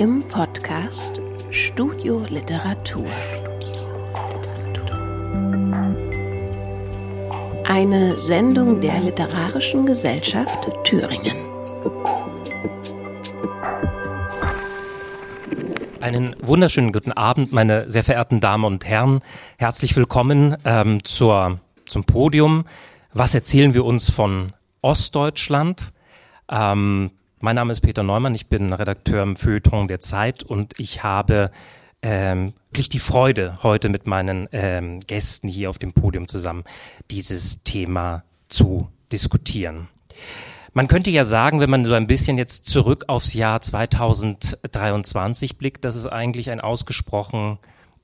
im Podcast Studio Literatur. Eine Sendung der Literarischen Gesellschaft Thüringen. Einen wunderschönen guten Abend, meine sehr verehrten Damen und Herren. Herzlich willkommen ähm, zur, zum Podium. Was erzählen wir uns von Ostdeutschland? Ähm, mein Name ist Peter Neumann, ich bin Redakteur im Feuilleton der Zeit und ich habe ähm, wirklich die Freude, heute mit meinen ähm, Gästen hier auf dem Podium zusammen dieses Thema zu diskutieren. Man könnte ja sagen, wenn man so ein bisschen jetzt zurück aufs Jahr 2023 blickt, dass es eigentlich ein ausgesprochen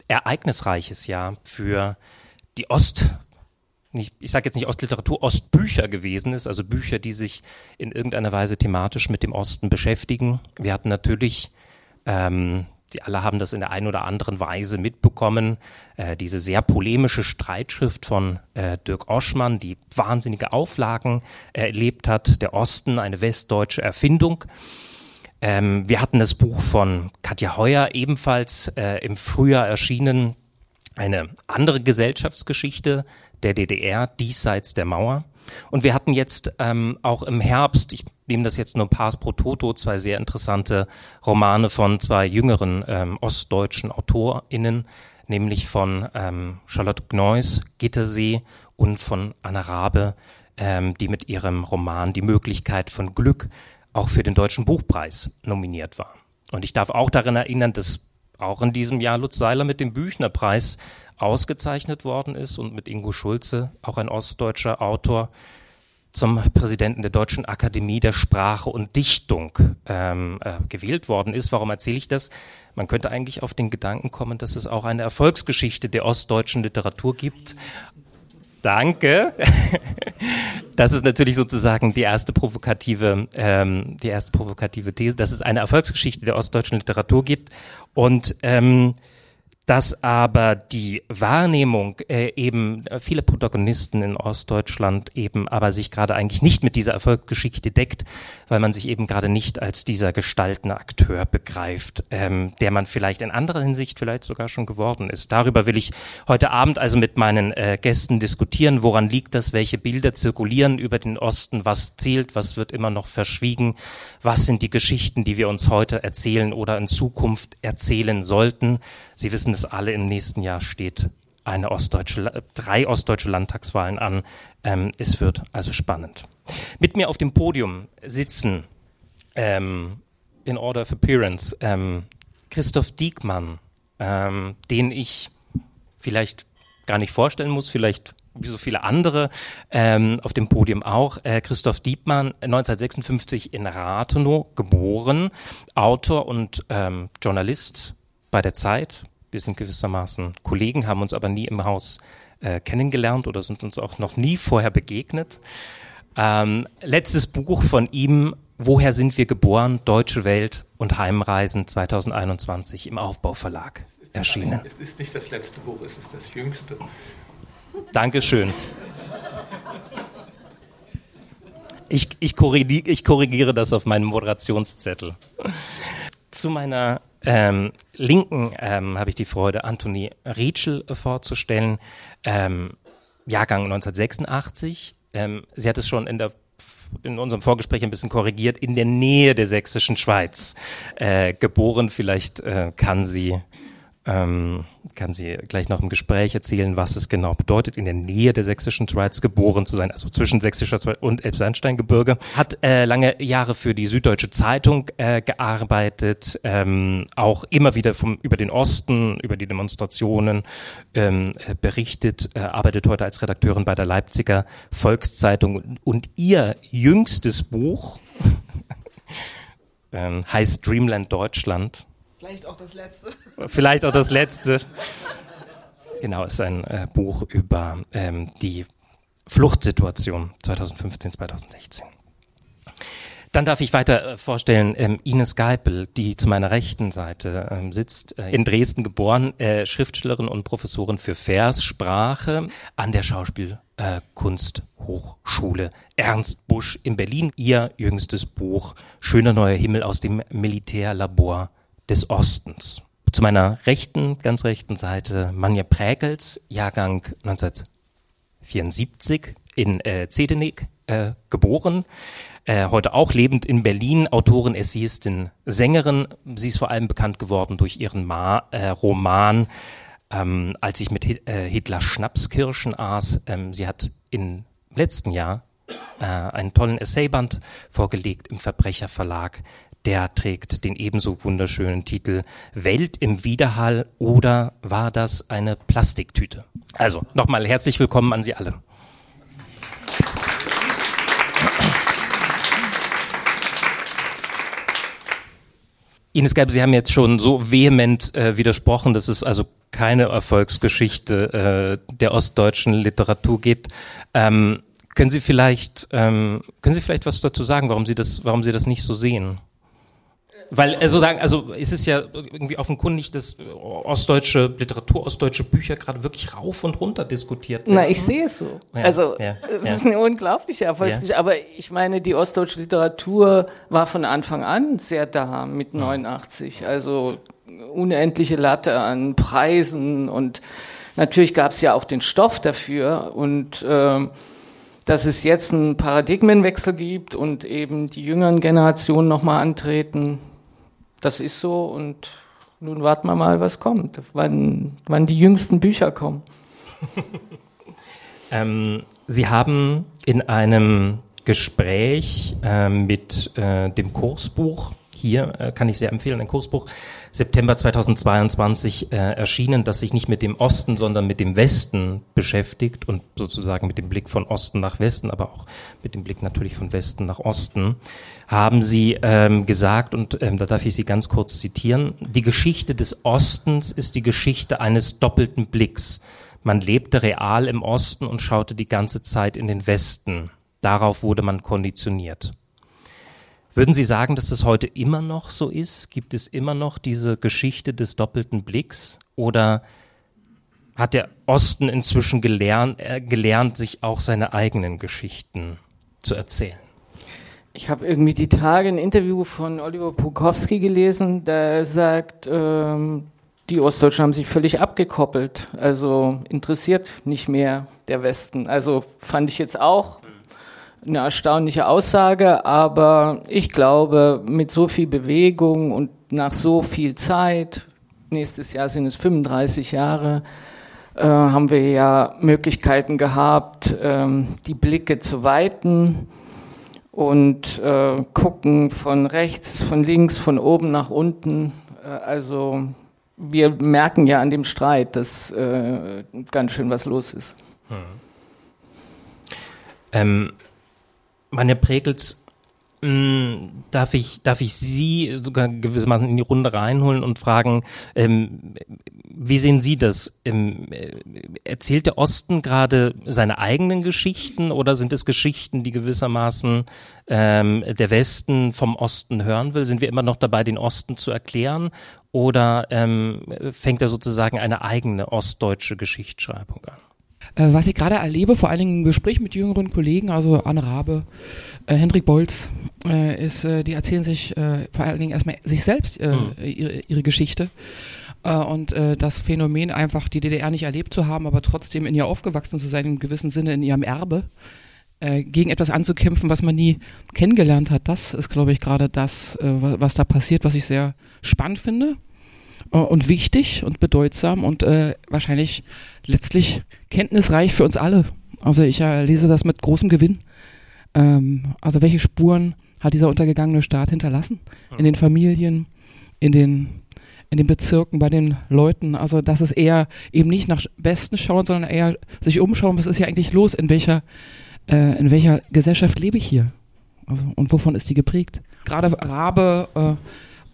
ereignisreiches Jahr für die Ost nicht, ich sage jetzt nicht Ostliteratur, Ostbücher gewesen ist, also Bücher, die sich in irgendeiner Weise thematisch mit dem Osten beschäftigen. Wir hatten natürlich, ähm, Sie alle haben das in der einen oder anderen Weise mitbekommen, äh, diese sehr polemische Streitschrift von äh, Dirk Oschmann, die wahnsinnige Auflagen erlebt hat, der Osten, eine westdeutsche Erfindung. Ähm, wir hatten das Buch von Katja Heuer ebenfalls äh, im Frühjahr erschienen, eine andere Gesellschaftsgeschichte der DDR diesseits der Mauer. Und wir hatten jetzt ähm, auch im Herbst, ich nehme das jetzt nur Pars pro Toto, zwei sehr interessante Romane von zwei jüngeren ähm, ostdeutschen AutorInnen, nämlich von ähm, Charlotte Gneuss, Gittersee und von Anna Rabe, ähm, die mit ihrem Roman Die Möglichkeit von Glück auch für den Deutschen Buchpreis nominiert war. Und ich darf auch daran erinnern, dass auch in diesem Jahr Lutz Seiler mit dem Büchnerpreis ausgezeichnet worden ist und mit Ingo Schulze, auch ein ostdeutscher Autor, zum Präsidenten der Deutschen Akademie der Sprache und Dichtung ähm, äh, gewählt worden ist. Warum erzähle ich das? Man könnte eigentlich auf den Gedanken kommen, dass es auch eine Erfolgsgeschichte der ostdeutschen Literatur gibt. Danke. Das ist natürlich sozusagen die erste provokative, ähm, die erste provokative These, dass es eine Erfolgsgeschichte der ostdeutschen Literatur gibt und ähm, dass aber die Wahrnehmung äh, eben äh, viele Protagonisten in Ostdeutschland eben aber sich gerade eigentlich nicht mit dieser Erfolgsgeschichte deckt, weil man sich eben gerade nicht als dieser gestaltende Akteur begreift, ähm, der man vielleicht in anderer Hinsicht vielleicht sogar schon geworden ist. Darüber will ich heute Abend also mit meinen äh, Gästen diskutieren. Woran liegt das? Welche Bilder zirkulieren über den Osten? Was zählt? Was wird immer noch verschwiegen? Was sind die Geschichten, die wir uns heute erzählen oder in Zukunft erzählen sollten? Sie wissen es alle, im nächsten Jahr steht eine ostdeutsche, drei ostdeutsche Landtagswahlen an. Ähm, es wird also spannend. Mit mir auf dem Podium sitzen ähm, in Order of Appearance ähm, Christoph Diekmann, ähm, den ich vielleicht gar nicht vorstellen muss, vielleicht wie so viele andere ähm, auf dem Podium auch. Äh, Christoph Diekmann, 1956 in Rathenow geboren, Autor und ähm, Journalist, bei der Zeit. Wir sind gewissermaßen Kollegen, haben uns aber nie im Haus äh, kennengelernt oder sind uns auch noch nie vorher begegnet. Ähm, letztes Buch von ihm, Woher sind wir geboren? Deutsche Welt und Heimreisen 2021 im Aufbauverlag erschienen. Es ist nicht das letzte Buch, es ist das jüngste. Dankeschön. Ich, ich, korrigiere, ich korrigiere das auf meinem Moderationszettel. Zu meiner ähm, Linken ähm, habe ich die Freude, Anthony Rietschel vorzustellen, ähm, Jahrgang 1986. Ähm, sie hat es schon in der in unserem Vorgespräch ein bisschen korrigiert, in der Nähe der sächsischen Schweiz äh, geboren. Vielleicht äh, kann sie ähm, kann sie gleich noch im Gespräch erzählen, was es genau bedeutet, in der Nähe der sächsischen Schweiz geboren zu sein, also zwischen sächsischer Schweiz und Elbsandsteingebirge. Hat äh, lange Jahre für die Süddeutsche Zeitung äh, gearbeitet, ähm, auch immer wieder vom, über den Osten, über die Demonstrationen ähm, äh, berichtet, äh, arbeitet heute als Redakteurin bei der Leipziger Volkszeitung und ihr jüngstes Buch ähm, heißt Dreamland Deutschland Vielleicht auch das letzte. Vielleicht auch das letzte. Genau, ist ein äh, Buch über ähm, die Fluchtsituation 2015, 2016. Dann darf ich weiter äh, vorstellen ähm, Ines Geipel, die zu meiner rechten Seite ähm, sitzt, äh, in Dresden geboren, äh, Schriftstellerin und Professorin für Verssprache an der Schauspielkunsthochschule äh, Ernst Busch in Berlin. Ihr jüngstes Buch Schöner neuer Himmel aus dem Militärlabor des Ostens. Zu meiner rechten, ganz rechten Seite Manja Prägels, Jahrgang 1974 in äh, Zedenik äh, geboren, äh, heute auch lebend in Berlin, Autorin, Essayistin, Sängerin. Sie ist vor allem bekannt geworden durch ihren Ma äh, Roman ähm, Als ich mit Hit äh, Hitler Schnapskirschen aß. Ähm, sie hat im letzten Jahr äh, einen tollen Essayband vorgelegt im Verbrecherverlag. Der trägt den ebenso wunderschönen Titel Welt im Widerhall oder war das eine Plastiktüte? Also nochmal herzlich willkommen an Sie alle. Ines Geib, Sie haben jetzt schon so vehement äh, widersprochen, dass es also keine Erfolgsgeschichte äh, der ostdeutschen Literatur gibt. Ähm, können Sie vielleicht ähm, können Sie vielleicht was dazu sagen, warum Sie das warum Sie das nicht so sehen? Weil also sagen, also es ist ja irgendwie offenkundig, dass ostdeutsche Literatur, ostdeutsche Bücher gerade wirklich rauf und runter diskutiert werden. Na, ich sehe es so. Ja, also ja, es ja. ist eine unglaubliche Erfolgsgeschichte. Aber ich meine, die ostdeutsche Literatur war von Anfang an sehr da mit 89. Also unendliche Latte an Preisen und natürlich gab es ja auch den Stoff dafür und äh, dass es jetzt einen Paradigmenwechsel gibt und eben die jüngeren Generationen nochmal antreten, das ist so und nun warten wir mal, was kommt, wann, wann die jüngsten Bücher kommen. ähm, Sie haben in einem Gespräch äh, mit äh, dem Kursbuch hier äh, kann ich sehr empfehlen, ein Kursbuch September 2022 äh, erschienen, das sich nicht mit dem Osten, sondern mit dem Westen beschäftigt und sozusagen mit dem Blick von Osten nach Westen, aber auch mit dem Blick natürlich von Westen nach Osten, haben Sie ähm, gesagt, und ähm, da darf ich Sie ganz kurz zitieren, die Geschichte des Ostens ist die Geschichte eines doppelten Blicks. Man lebte real im Osten und schaute die ganze Zeit in den Westen. Darauf wurde man konditioniert. Würden Sie sagen, dass es heute immer noch so ist? Gibt es immer noch diese Geschichte des doppelten Blicks? Oder hat der Osten inzwischen gelernt, äh, gelernt sich auch seine eigenen Geschichten zu erzählen? Ich habe irgendwie die Tage ein Interview von Oliver Pukowski gelesen, der sagt, ähm, die Ostdeutschen haben sich völlig abgekoppelt. Also interessiert nicht mehr der Westen. Also fand ich jetzt auch eine erstaunliche Aussage, aber ich glaube, mit so viel Bewegung und nach so viel Zeit, nächstes Jahr sind es 35 Jahre, äh, haben wir ja Möglichkeiten gehabt, ähm, die Blicke zu weiten und äh, gucken von rechts, von links, von oben nach unten. Äh, also wir merken ja an dem Streit, dass äh, ganz schön was los ist. Hm. Ähm, meine Prägels, mh, hm, darf ich, darf ich Sie sogar gewissermaßen in die Runde reinholen und fragen, ähm, wie sehen Sie das? Ähm, erzählt der Osten gerade seine eigenen Geschichten oder sind es Geschichten, die gewissermaßen ähm, der Westen vom Osten hören will? Sind wir immer noch dabei, den Osten zu erklären? Oder ähm, fängt er sozusagen eine eigene ostdeutsche Geschichtsschreibung an? Äh, was ich gerade erlebe, vor allen Dingen im Gespräch mit jüngeren Kollegen, also Anne Rabe, äh, Hendrik Bolz, äh, ist, äh, die erzählen sich äh, vor allen Dingen erstmal sich selbst mhm. ihre, ihre, Geschichte. und das Phänomen einfach, die DDR nicht erlebt zu haben, aber trotzdem in ihr aufgewachsen zu sein, im gewissen Sinne in ihrem Erbe, gegen etwas anzukämpfen, was man nie kennengelernt hat, das ist, glaube ich, gerade das, was da passiert, was ich sehr spannend finde und wichtig und bedeutsam und äh, wahrscheinlich letztlich kenntnisreich für uns alle. Also ich äh, lese das mit großem Gewinn. Ähm, also welche Spuren hat dieser untergegangene Staat hinterlassen? In den Familien, in den, in den Bezirken, bei den Leuten. Also das ist eher eben nicht nach Westen schauen, sondern eher sich umschauen, was ist hier eigentlich los, in welcher, äh, in welcher Gesellschaft lebe ich hier? Also, und wovon ist die geprägt? Gerade Rabe äh,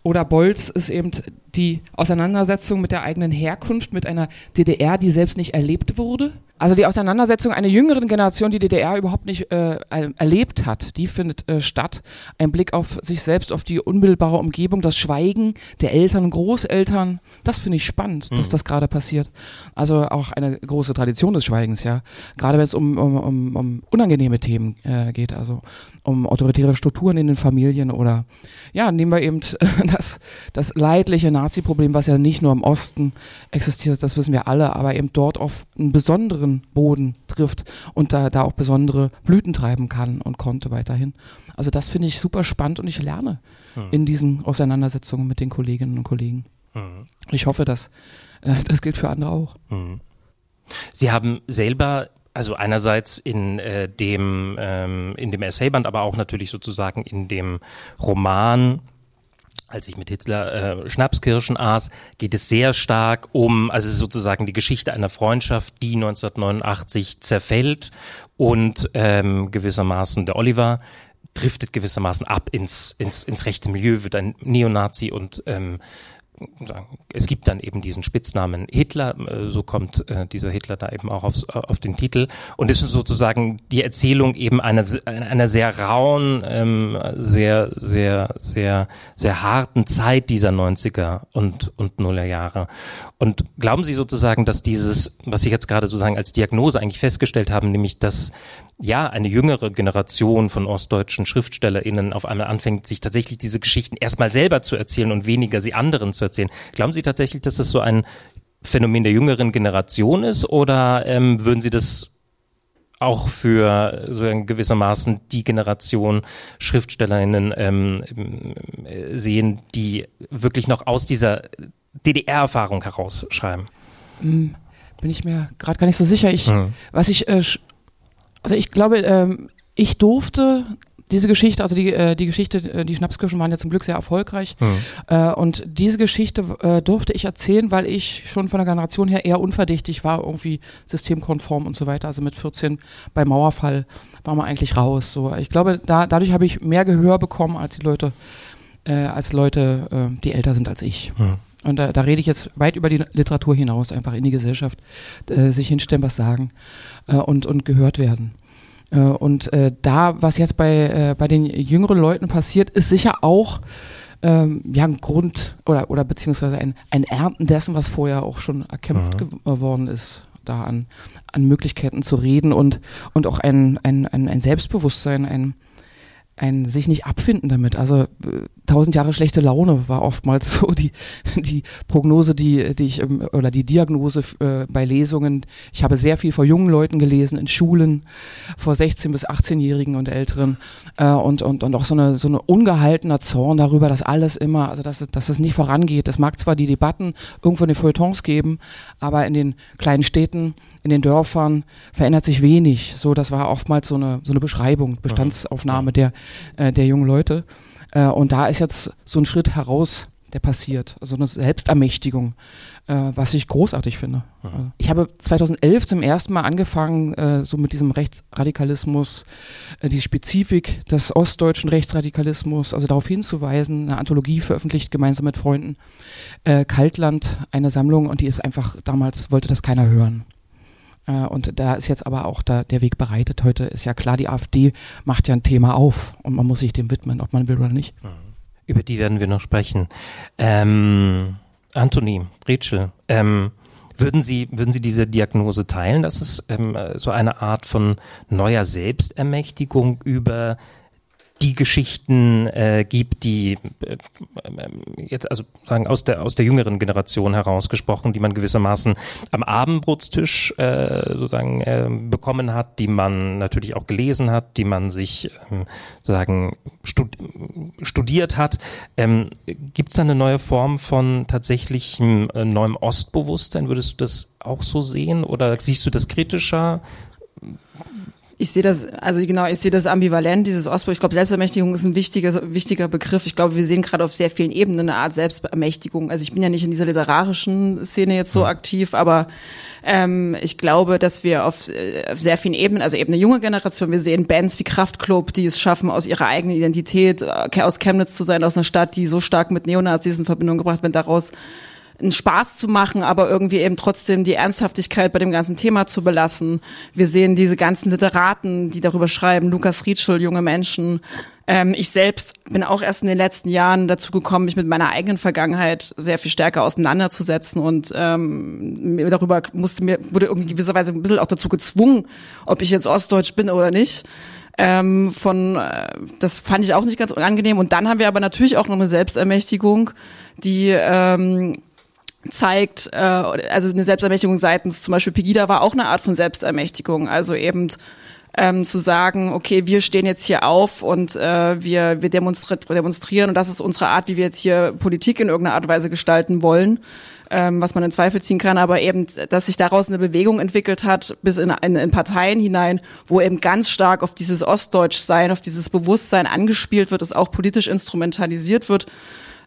oder Bolz ist eben die Auseinandersetzung mit der eigenen Herkunft, mit einer DDR, die selbst nicht erlebt wurde. Also die Auseinandersetzung einer jüngeren Generation, die DDR überhaupt nicht äh, erlebt hat, die findet äh, statt. Ein Blick auf sich selbst, auf die unmittelbare Umgebung, das Schweigen der Eltern, Großeltern. Das finde ich spannend, mhm. dass das gerade passiert. Also auch eine große Tradition des Schweigens, ja. Gerade wenn es um, um, um, um unangenehme Themen äh, geht, also um autoritäre Strukturen in den Familien oder ja, nehmen wir eben das, das leidliche Nazi-Problem, was ja nicht nur im Osten existiert, das wissen wir alle, aber eben dort auf einen besonderen Boden trifft und da, da auch besondere Blüten treiben kann und konnte weiterhin. Also das finde ich super spannend und ich lerne hm. in diesen Auseinandersetzungen mit den Kolleginnen und Kollegen. Hm. Ich hoffe, dass äh, das gilt für andere auch. Hm. Sie haben selber also einerseits in äh, dem ähm, in dem Essayband, aber auch natürlich sozusagen in dem Roman als ich mit Hitler äh, Schnapskirschen aß, geht es sehr stark um, also sozusagen die Geschichte einer Freundschaft, die 1989 zerfällt und ähm, gewissermaßen der Oliver driftet gewissermaßen ab ins, ins, ins rechte Milieu, wird ein Neonazi und ähm, es gibt dann eben diesen Spitznamen Hitler, äh, so kommt äh, dieser Hitler da eben auch aufs, auf den Titel. Und es ist sozusagen die Erzählung eben einer, einer sehr rauen, ähm, sehr, sehr, sehr, sehr harten Zeit dieser 90er und, und Nuller Jahre. Und glauben Sie sozusagen, dass dieses, was Sie jetzt gerade sozusagen als Diagnose eigentlich festgestellt haben, nämlich dass ja, eine jüngere Generation von ostdeutschen SchriftstellerInnen auf einmal anfängt, sich tatsächlich diese Geschichten erstmal selber zu erzählen und weniger sie anderen zu erzählen. Glauben Sie tatsächlich, dass das so ein Phänomen der jüngeren Generation ist oder ähm, würden Sie das auch für so gewissermaßen die Generation SchriftstellerInnen ähm, sehen, die wirklich noch aus dieser DDR-Erfahrung herausschreiben? Hm, bin ich mir gerade gar nicht so sicher. Ich, mhm. Was ich äh, also ich glaube, ähm, ich durfte diese Geschichte, also die, äh, die Geschichte, äh, die Schnapskirschen waren ja zum Glück sehr erfolgreich. Mhm. Äh, und diese Geschichte äh, durfte ich erzählen, weil ich schon von der Generation her eher unverdächtig war, irgendwie systemkonform und so weiter. Also mit 14 bei Mauerfall war man eigentlich raus. So, ich glaube, da, dadurch habe ich mehr Gehör bekommen als die Leute, äh, als Leute, äh, die älter sind als ich. Mhm. Und da, da rede ich jetzt weit über die Literatur hinaus, einfach in die Gesellschaft, sich hinstellen, was sagen und, und gehört werden. Äh, und äh, da, was jetzt bei, äh, bei den jüngeren Leuten passiert, ist sicher auch ähm, ja, ein Grund oder, oder beziehungsweise ein, ein Ernten dessen, was vorher auch schon erkämpft mhm. geworden ist, da an, an Möglichkeiten zu reden und, und auch ein, ein, ein, ein Selbstbewusstsein, ein, ein sich nicht abfinden damit. Also äh, tausend Jahre schlechte Laune war oftmals so die, die Prognose, die, die ich, ähm, oder die Diagnose äh, bei Lesungen. Ich habe sehr viel vor jungen Leuten gelesen, in Schulen, vor 16- bis 18-Jährigen und Älteren. Äh, und, und, und auch so eine, so eine ungehaltener Zorn darüber, dass alles immer, also dass, dass es nicht vorangeht. Es mag zwar die Debatten irgendwo in den Feuilletons geben, aber in den kleinen Städten in den Dörfern verändert sich wenig. So, das war oftmals so eine, so eine Beschreibung, Bestandsaufnahme der, äh, der jungen Leute. Äh, und da ist jetzt so ein Schritt heraus, der passiert. Also eine Selbstermächtigung, äh, was ich großartig finde. Mhm. Ich habe 2011 zum ersten Mal angefangen, äh, so mit diesem Rechtsradikalismus, äh, die Spezifik des ostdeutschen Rechtsradikalismus, also darauf hinzuweisen, eine Anthologie veröffentlicht, gemeinsam mit Freunden. Äh, Kaltland, eine Sammlung, und die ist einfach, damals wollte das keiner hören. Äh, und da ist jetzt aber auch da der Weg bereitet. Heute ist ja klar, die AfD macht ja ein Thema auf und man muss sich dem widmen, ob man will oder nicht. Mhm. Über die werden wir noch sprechen. Ähm, Anthony, Rachel, ähm, würden Sie, würden Sie diese Diagnose teilen, dass es ähm, so eine Art von neuer Selbstermächtigung über die Geschichten äh, gibt, die äh, jetzt also sagen aus der aus der jüngeren Generation herausgesprochen, die man gewissermaßen am Abendbrotstisch äh, sozusagen äh, bekommen hat, die man natürlich auch gelesen hat, die man sich ähm, sozusagen stud studiert hat. Ähm, gibt es da eine neue Form von tatsächlichem äh, neuem Ostbewusstsein? Würdest du das auch so sehen oder siehst du das kritischer? Ich sehe das, also genau, ich sehe das ambivalent, dieses Ostblock. Ich glaube, Selbstermächtigung ist ein wichtiger, wichtiger Begriff. Ich glaube, wir sehen gerade auf sehr vielen Ebenen eine Art Selbstermächtigung. Also ich bin ja nicht in dieser literarischen Szene jetzt so aktiv, aber ähm, ich glaube, dass wir auf, äh, auf sehr vielen Ebenen, also eben eine junge Generation, wir sehen Bands wie Kraftklub, die es schaffen, aus ihrer eigenen Identität, äh, aus Chemnitz zu sein, aus einer Stadt, die so stark mit Neonazis in Verbindung gebracht wird, daraus einen Spaß zu machen, aber irgendwie eben trotzdem die Ernsthaftigkeit bei dem ganzen Thema zu belassen. Wir sehen diese ganzen Literaten, die darüber schreiben, Lukas Rietschel, junge Menschen. Ähm, ich selbst bin auch erst in den letzten Jahren dazu gekommen, mich mit meiner eigenen Vergangenheit sehr viel stärker auseinanderzusetzen und ähm, darüber musste mir wurde irgendwie gewisserweise ein bisschen auch dazu gezwungen, ob ich jetzt Ostdeutsch bin oder nicht. Ähm, von äh, das fand ich auch nicht ganz unangenehm und dann haben wir aber natürlich auch noch eine Selbstermächtigung, die ähm, zeigt, äh, also eine Selbstermächtigung seitens zum Beispiel Pegida war auch eine Art von Selbstermächtigung, also eben ähm, zu sagen, okay, wir stehen jetzt hier auf und äh, wir, wir demonstri demonstrieren und das ist unsere Art, wie wir jetzt hier Politik in irgendeiner Art und Weise gestalten wollen, ähm, was man in Zweifel ziehen kann, aber eben, dass sich daraus eine Bewegung entwickelt hat, bis in, in, in Parteien hinein, wo eben ganz stark auf dieses Ostdeutschsein, auf dieses Bewusstsein angespielt wird, es auch politisch instrumentalisiert wird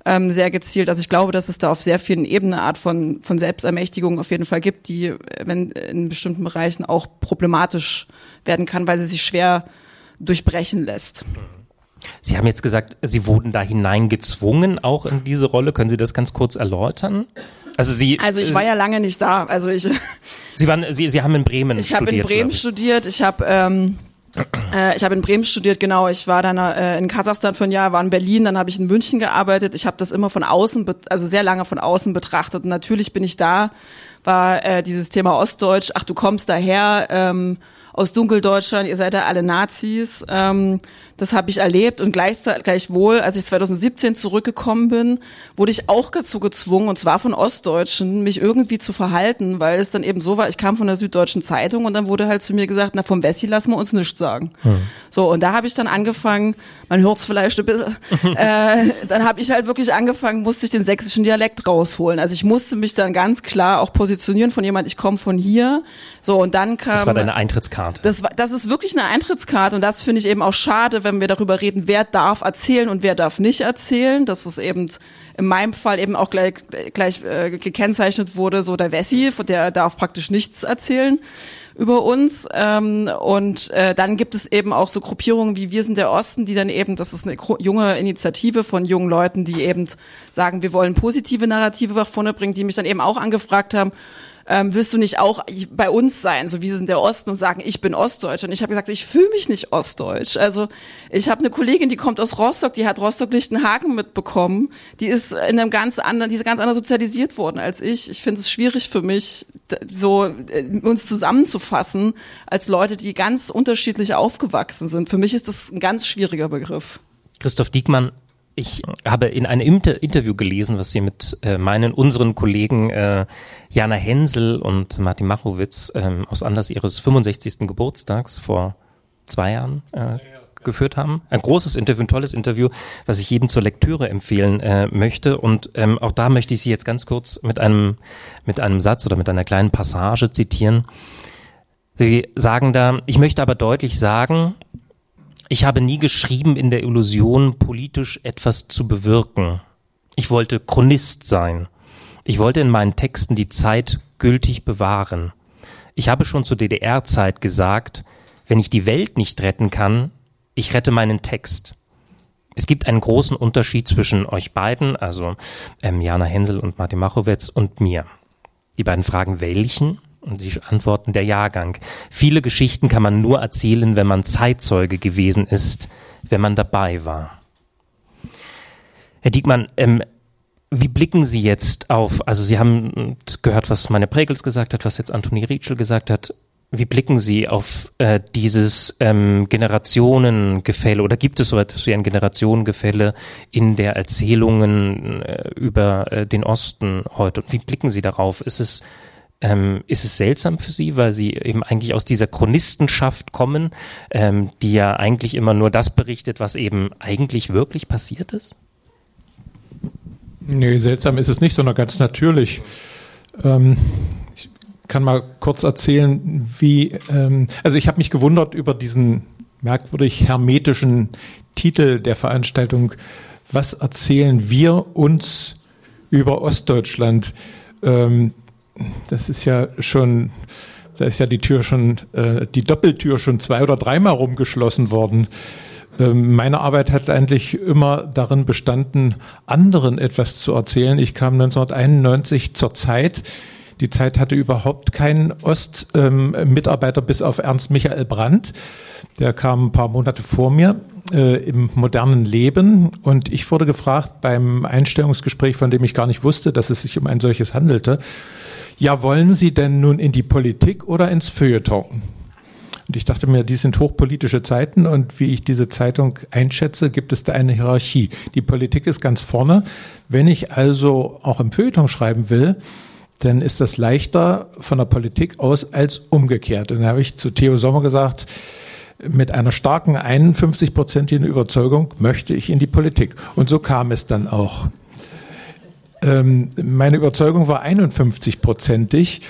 ähm, sehr gezielt. Also ich glaube, dass es da auf sehr vielen Ebenen eine Art von, von Selbstermächtigung auf jeden Fall gibt, die wenn in bestimmten Bereichen auch problematisch werden kann, weil sie sich schwer durchbrechen lässt. Sie haben jetzt gesagt, Sie wurden da hineingezwungen, auch in diese Rolle. Können Sie das ganz kurz erläutern? Also Sie. Also ich war ja lange nicht da. Also ich. Sie waren, Sie, Sie haben in Bremen ich studiert. Ich habe in Bremen studiert. Ich habe ähm, äh, ich habe in Bremen studiert, genau. Ich war dann äh, in Kasachstan für ein Jahr, war in Berlin, dann habe ich in München gearbeitet. Ich habe das immer von außen, also sehr lange von außen betrachtet. Und natürlich bin ich da, war äh, dieses Thema Ostdeutsch. Ach, du kommst daher ähm, aus Dunkeldeutschland, ihr seid ja alle Nazis. Ähm, das habe ich erlebt und gleichwohl, als ich 2017 zurückgekommen bin, wurde ich auch dazu gezwungen, und zwar von Ostdeutschen, mich irgendwie zu verhalten, weil es dann eben so war, ich kam von der Süddeutschen Zeitung und dann wurde halt zu mir gesagt, na vom Wessi lassen wir uns nichts sagen. Hm. So, und da habe ich dann angefangen, man hört es vielleicht ein bisschen, äh, dann habe ich halt wirklich angefangen, musste ich den sächsischen Dialekt rausholen. Also ich musste mich dann ganz klar auch positionieren von jemand, ich komme von hier. So, und dann kam. Das war deine Eintrittskarte. Das, war, das ist wirklich eine Eintrittskarte und das finde ich eben auch schade, wenn wir darüber reden, wer darf erzählen und wer darf nicht erzählen. Das ist eben in meinem Fall eben auch gleich, gleich äh, gekennzeichnet wurde, so der Wessi, der darf praktisch nichts erzählen über uns. Ähm, und äh, dann gibt es eben auch so Gruppierungen wie Wir sind der Osten, die dann eben, das ist eine junge Initiative von jungen Leuten, die eben sagen, wir wollen positive Narrative nach vorne bringen, die mich dann eben auch angefragt haben, ähm, willst du nicht auch bei uns sein, so wie sie sind der Osten und sagen, ich bin Ostdeutsch. Und ich habe gesagt, ich fühle mich nicht Ostdeutsch. Also ich habe eine Kollegin, die kommt aus Rostock, die hat Rostock-Lichtenhagen mitbekommen. Die ist in einem ganz anderen, die ist ganz anders sozialisiert worden als ich. Ich finde es schwierig für mich, so äh, uns zusammenzufassen als Leute, die ganz unterschiedlich aufgewachsen sind. Für mich ist das ein ganz schwieriger Begriff. Christoph Diekmann, ich habe in einem Inter Interview gelesen, was Sie mit äh, meinen, unseren Kollegen äh, Jana Hensel und Martin Machowitz ähm, aus Anlass ihres 65. Geburtstags vor zwei Jahren äh, geführt haben. Ein großes Interview, ein tolles Interview, was ich jedem zur Lektüre empfehlen äh, möchte. Und ähm, auch da möchte ich Sie jetzt ganz kurz mit einem, mit einem Satz oder mit einer kleinen Passage zitieren. Sie sagen da, ich möchte aber deutlich sagen, ich habe nie geschrieben in der Illusion, politisch etwas zu bewirken. Ich wollte Chronist sein. Ich wollte in meinen Texten die Zeit gültig bewahren. Ich habe schon zur DDR-Zeit gesagt, wenn ich die Welt nicht retten kann, ich rette meinen Text. Es gibt einen großen Unterschied zwischen euch beiden, also ähm, Jana Hensel und Martin Machowetz und mir. Die beiden fragen, welchen? Und sie antworten der Jahrgang. Viele Geschichten kann man nur erzählen, wenn man Zeitzeuge gewesen ist, wenn man dabei war. Herr Diekmann, ähm, wie blicken Sie jetzt auf, also Sie haben gehört, was meine Pregels gesagt hat, was jetzt Antoni Rietschel gesagt hat. Wie blicken Sie auf äh, dieses ähm, Generationengefälle oder gibt es so etwas wie ein Generationengefälle in der Erzählungen äh, über äh, den Osten heute? Und wie blicken Sie darauf? Ist es ähm, ist es seltsam für Sie, weil Sie eben eigentlich aus dieser Chronistenschaft kommen, ähm, die ja eigentlich immer nur das berichtet, was eben eigentlich wirklich passiert ist? Nee, seltsam ist es nicht, sondern ganz natürlich. Ähm, ich kann mal kurz erzählen, wie, ähm, also ich habe mich gewundert über diesen merkwürdig hermetischen Titel der Veranstaltung. Was erzählen wir uns über Ostdeutschland? Das ist ja schon, da ist ja die Tür schon, äh, die Doppeltür schon zwei oder dreimal rumgeschlossen worden. Ähm, meine Arbeit hat eigentlich immer darin bestanden, anderen etwas zu erzählen. Ich kam 1991 zur Zeit. Die Zeit hatte überhaupt keinen Ostmitarbeiter ähm, bis auf Ernst Michael Brandt. Der kam ein paar Monate vor mir äh, im modernen Leben und ich wurde gefragt beim Einstellungsgespräch, von dem ich gar nicht wusste, dass es sich um ein solches handelte. Ja, wollen Sie denn nun in die Politik oder ins Feuilleton? Und ich dachte mir, die sind hochpolitische Zeiten und wie ich diese Zeitung einschätze, gibt es da eine Hierarchie. Die Politik ist ganz vorne. Wenn ich also auch im Feuilleton schreiben will, dann ist das leichter von der Politik aus als umgekehrt. Und dann habe ich zu Theo Sommer gesagt, mit einer starken 51-prozentigen Überzeugung möchte ich in die Politik. Und so kam es dann auch. Ähm, meine Überzeugung war 51-prozentig.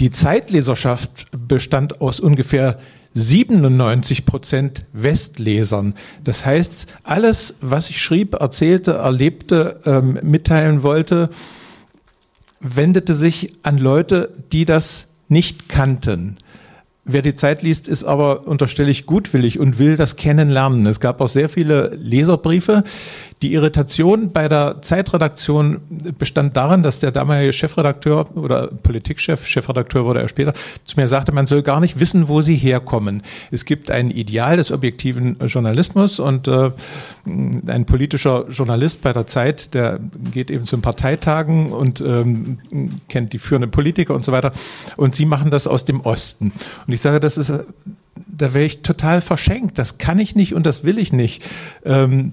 Die Zeitleserschaft bestand aus ungefähr 97 Prozent Westlesern. Das heißt, alles, was ich schrieb, erzählte, erlebte, ähm, mitteilen wollte, wendete sich an Leute, die das nicht kannten. Wer die Zeit liest, ist aber, unterstelle ich, gutwillig und will das kennenlernen. Es gab auch sehr viele Leserbriefe, die Irritation bei der Zeitredaktion bestand darin, dass der damalige Chefredakteur oder Politikchef, Chefredakteur wurde er später, zu mir sagte, man soll gar nicht wissen, wo sie herkommen. Es gibt ein Ideal des objektiven Journalismus und äh, ein politischer Journalist bei der Zeit, der geht eben zu den Parteitagen und ähm, kennt die führenden Politiker und so weiter. Und sie machen das aus dem Osten. Und ich sage, das ist da wäre ich total verschenkt. Das kann ich nicht und das will ich nicht. Ähm,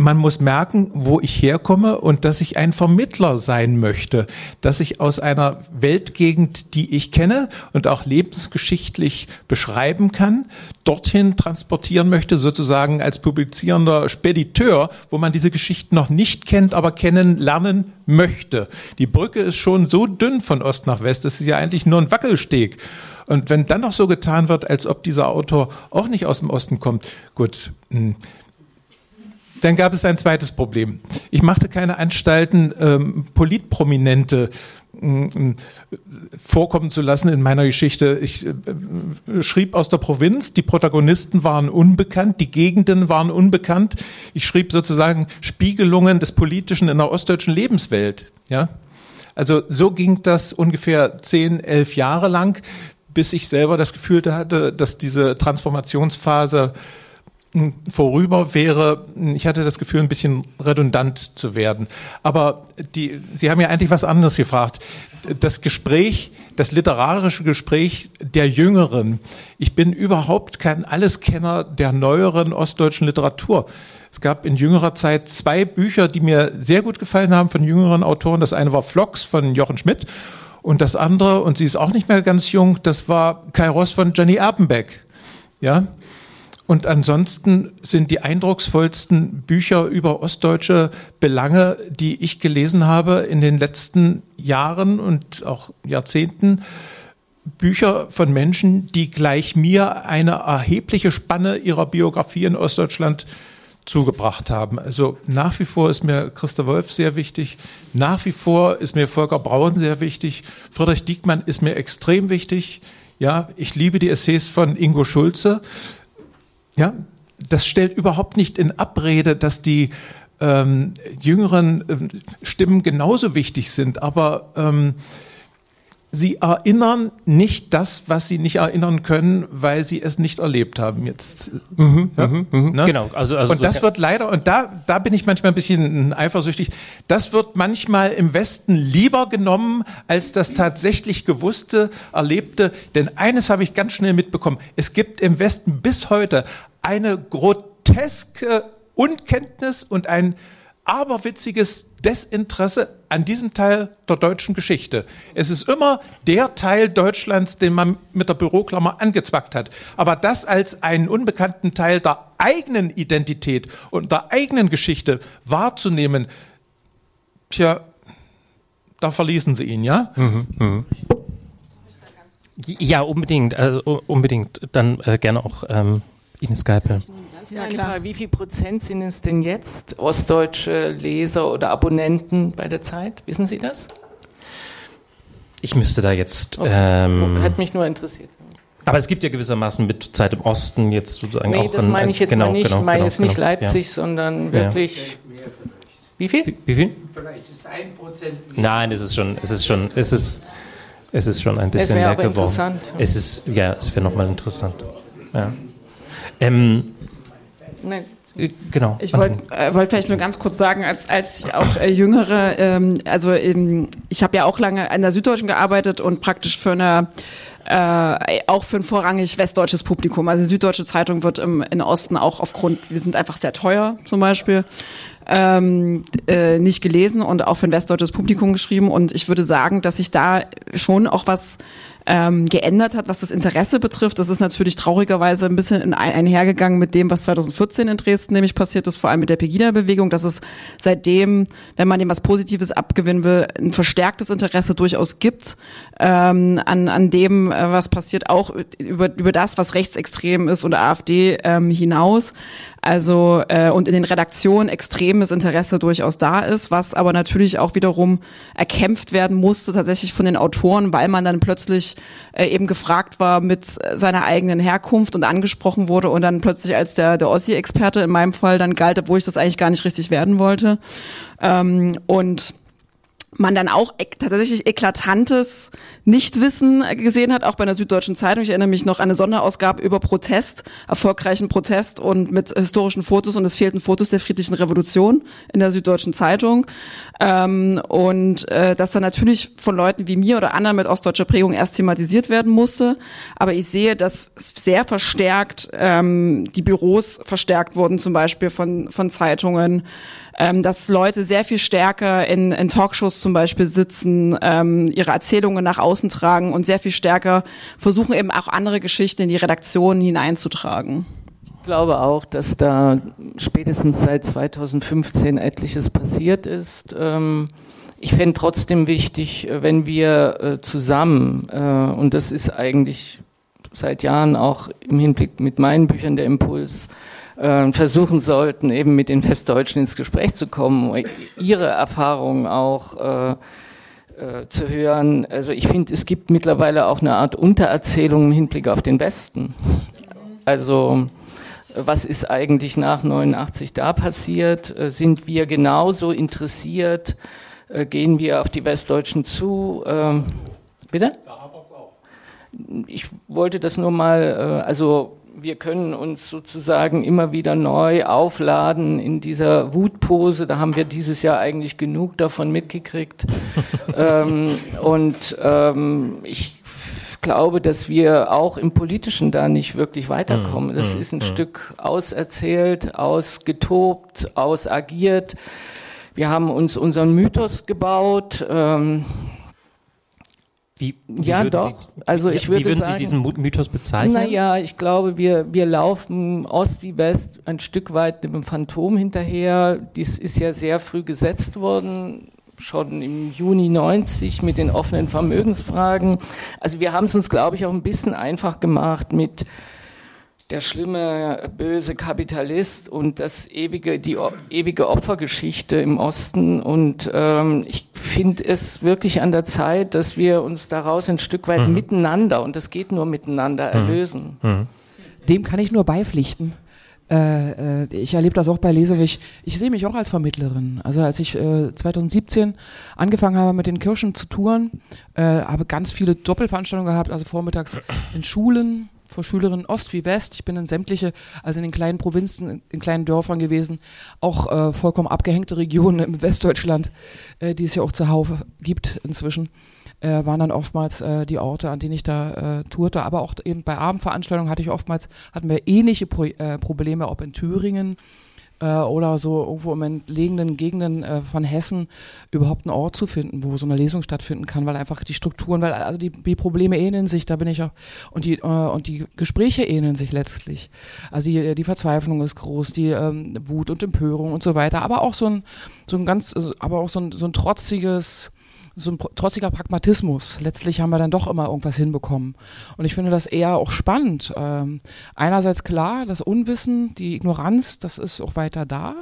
man muss merken, wo ich herkomme und dass ich ein Vermittler sein möchte, dass ich aus einer Weltgegend, die ich kenne und auch lebensgeschichtlich beschreiben kann, dorthin transportieren möchte, sozusagen als publizierender Spediteur, wo man diese Geschichten noch nicht kennt, aber kennenlernen möchte. Die Brücke ist schon so dünn von Ost nach West, das ist ja eigentlich nur ein Wackelsteg. Und wenn dann noch so getan wird, als ob dieser Autor auch nicht aus dem Osten kommt, gut, hm, dann gab es ein zweites Problem. Ich machte keine Anstalten, ähm, Politprominente äh, vorkommen zu lassen in meiner Geschichte. Ich äh, schrieb aus der Provinz, die Protagonisten waren unbekannt, die Gegenden waren unbekannt. Ich schrieb sozusagen Spiegelungen des Politischen in der ostdeutschen Lebenswelt. Ja? Also so ging das ungefähr zehn, elf Jahre lang, bis ich selber das Gefühl hatte, dass diese Transformationsphase vorüber wäre, ich hatte das Gefühl, ein bisschen redundant zu werden. Aber die, Sie haben ja eigentlich was anderes gefragt. Das Gespräch, das literarische Gespräch der Jüngeren. Ich bin überhaupt kein Alleskenner der neueren ostdeutschen Literatur. Es gab in jüngerer Zeit zwei Bücher, die mir sehr gut gefallen haben von jüngeren Autoren. Das eine war Flocks von Jochen Schmidt und das andere, und sie ist auch nicht mehr ganz jung, das war Kai Ross von Jenny Erpenbeck. Ja, und ansonsten sind die eindrucksvollsten Bücher über ostdeutsche Belange, die ich gelesen habe in den letzten Jahren und auch Jahrzehnten, Bücher von Menschen, die gleich mir eine erhebliche Spanne ihrer Biografie in Ostdeutschland zugebracht haben. Also nach wie vor ist mir Christa Wolf sehr wichtig, nach wie vor ist mir Volker Braun sehr wichtig, Friedrich Diekmann ist mir extrem wichtig. Ja, ich liebe die Essays von Ingo Schulze. Ja, das stellt überhaupt nicht in Abrede, dass die ähm, jüngeren ähm, Stimmen genauso wichtig sind, aber ähm, sie erinnern nicht das, was sie nicht erinnern können, weil sie es nicht erlebt haben jetzt. Mhm, ja? mhm, mhm. Ne? Genau. Also, also und das so, wird leider, und da, da bin ich manchmal ein bisschen eifersüchtig, das wird manchmal im Westen lieber genommen, als das tatsächlich gewusste, erlebte. Denn eines habe ich ganz schnell mitbekommen. Es gibt im Westen bis heute eine groteske Unkenntnis und ein aberwitziges Desinteresse an diesem Teil der deutschen Geschichte. Es ist immer der Teil Deutschlands, den man mit der Büroklammer angezwackt hat. Aber das als einen unbekannten Teil der eigenen Identität und der eigenen Geschichte wahrzunehmen, tja, da verließen sie ihn, ja? Mhm, mh. Ja, unbedingt, also unbedingt. Dann äh, gerne auch ähm, Ines Geipel. Ganz kleine ja, Frage, wie viel Prozent sind es denn jetzt ostdeutsche Leser oder Abonnenten bei der Zeit? Wissen Sie das? Ich müsste da jetzt. Okay. Ähm, Hat mich nur interessiert. Aber es gibt ja gewissermaßen mit Zeit im Osten jetzt sozusagen nee, auch. Nee, das meine ich jetzt genau, mal nicht. Genau, ich meine genau, jetzt nicht genau, Leipzig, ja. sondern wirklich. Ja. Wie viel? Wie, viel? Vielleicht ist ein Prozent. Nein, es ist schon, es ist schon, es ist, es ist schon ein bisschen mehr geworden. Interessant. Es ist, ja, es wäre nochmal interessant. Ja. Ähm, Nein. Äh, genau. Ich wollte äh, wollt vielleicht nur ganz kurz sagen, als, als ich auch äh, Jüngere, ähm, also ähm, ich habe ja auch lange an der Süddeutschen gearbeitet und praktisch für eine äh, auch für ein vorrangig westdeutsches Publikum. Also die Süddeutsche Zeitung wird im in Osten auch aufgrund, wir sind einfach sehr teuer zum Beispiel, ähm, äh, nicht gelesen und auch für ein westdeutsches Publikum geschrieben. Und ich würde sagen, dass sich da schon auch was ähm, geändert hat, was das Interesse betrifft. Das ist natürlich traurigerweise ein bisschen in ein, einhergegangen mit dem, was 2014 in Dresden nämlich passiert ist, vor allem mit der Pegida-Bewegung, dass es seitdem, wenn man dem was Positives abgewinnen will, ein verstärktes Interesse durchaus gibt ähm, an, an dem, äh, was passiert, auch über, über das, was rechtsextrem ist und AfD ähm, hinaus. Also äh, und in den Redaktionen extremes Interesse durchaus da ist, was aber natürlich auch wiederum erkämpft werden musste tatsächlich von den Autoren, weil man dann plötzlich äh, eben gefragt war mit seiner eigenen Herkunft und angesprochen wurde und dann plötzlich als der der Ossi-Experte in meinem Fall dann galt, obwohl ich das eigentlich gar nicht richtig werden wollte. Ähm, und man dann auch tatsächlich eklatantes Nichtwissen gesehen hat, auch bei einer Süddeutschen Zeitung. Ich erinnere mich noch an eine Sonderausgabe über Protest, erfolgreichen Protest und mit historischen Fotos und es fehlten Fotos der friedlichen Revolution in der Süddeutschen Zeitung. Ähm, und äh, das dann natürlich von Leuten wie mir oder anderen mit ostdeutscher Prägung erst thematisiert werden musste. Aber ich sehe, dass sehr verstärkt ähm, die Büros verstärkt wurden, zum Beispiel von, von Zeitungen ähm, dass Leute sehr viel stärker in, in Talkshows zum Beispiel sitzen, ähm, ihre Erzählungen nach außen tragen und sehr viel stärker versuchen eben auch andere Geschichten in die Redaktion hineinzutragen. Ich glaube auch, dass da spätestens seit 2015 etliches passiert ist. Ähm, ich fände trotzdem wichtig, wenn wir äh, zusammen, äh, und das ist eigentlich seit Jahren auch im Hinblick mit meinen Büchern der Impuls, äh, versuchen sollten, eben mit den Westdeutschen ins Gespräch zu kommen, ihre Erfahrungen auch äh, äh, zu hören. Also ich finde, es gibt mittlerweile auch eine Art Untererzählung im Hinblick auf den Westen. Also was ist eigentlich nach 89 da passiert? Äh, sind wir genauso interessiert? Gehen wir auf die Westdeutschen zu? Ähm, bitte? Ich wollte das nur mal, also wir können uns sozusagen immer wieder neu aufladen in dieser Wutpose. Da haben wir dieses Jahr eigentlich genug davon mitgekriegt. ähm, und ähm, ich glaube, dass wir auch im Politischen da nicht wirklich weiterkommen. Das mhm. ist ein mhm. Stück auserzählt, ausgetobt, ausagiert. Wir haben uns unseren Mythos gebaut. Ähm, wie, wie ja, doch. Sie, also ich würde wie würden sagen, Sie diesen Mythos bezeichnen? Naja, ich glaube, wir, wir laufen Ost wie West ein Stück weit dem Phantom hinterher. Dies ist ja sehr früh gesetzt worden, schon im Juni 90 mit den offenen Vermögensfragen. Also wir haben es uns, glaube ich, auch ein bisschen einfach gemacht mit der schlimme, böse Kapitalist und das ewige, die ewige Opfergeschichte im Osten. Und ähm, ich finde es wirklich an der Zeit, dass wir uns daraus ein Stück weit mhm. miteinander, und das geht nur miteinander, mhm. erlösen. Mhm. Dem kann ich nur beipflichten. Äh, äh, ich erlebe das auch bei Lesungen. Ich, sehe mich auch als Vermittlerin. Also als ich äh, 2017 angefangen habe, mit den Kirchen zu touren, äh, habe ganz viele Doppelveranstaltungen gehabt, also vormittags in Schulen, vor Schülerinnen Ost wie West. Ich bin in sämtliche, also in den kleinen Provinzen, in kleinen Dörfern gewesen, auch äh, vollkommen abgehängte Regionen im Westdeutschland, äh, die es ja auch zuhauf gibt inzwischen, äh, waren dann oftmals äh, die Orte, an denen ich da äh, tourte. Aber auch eben bei Abendveranstaltungen hatte ich oftmals, hatten wir ähnliche Pro äh, Probleme, ob in Thüringen, äh, oder so irgendwo im entlegenen Gegenden äh, von Hessen überhaupt einen Ort zu finden, wo so eine Lesung stattfinden kann, weil einfach die Strukturen, weil also die, die Probleme ähneln sich, da bin ich auch und die äh, und die Gespräche ähneln sich letztlich. Also die, die Verzweiflung ist groß, die ähm, Wut und Empörung und so weiter, aber auch so ein so ein ganz, aber auch so ein, so ein trotziges so ein trotziger Pragmatismus. Letztlich haben wir dann doch immer irgendwas hinbekommen. Und ich finde das eher auch spannend. Ähm, einerseits klar, das Unwissen, die Ignoranz, das ist auch weiter da.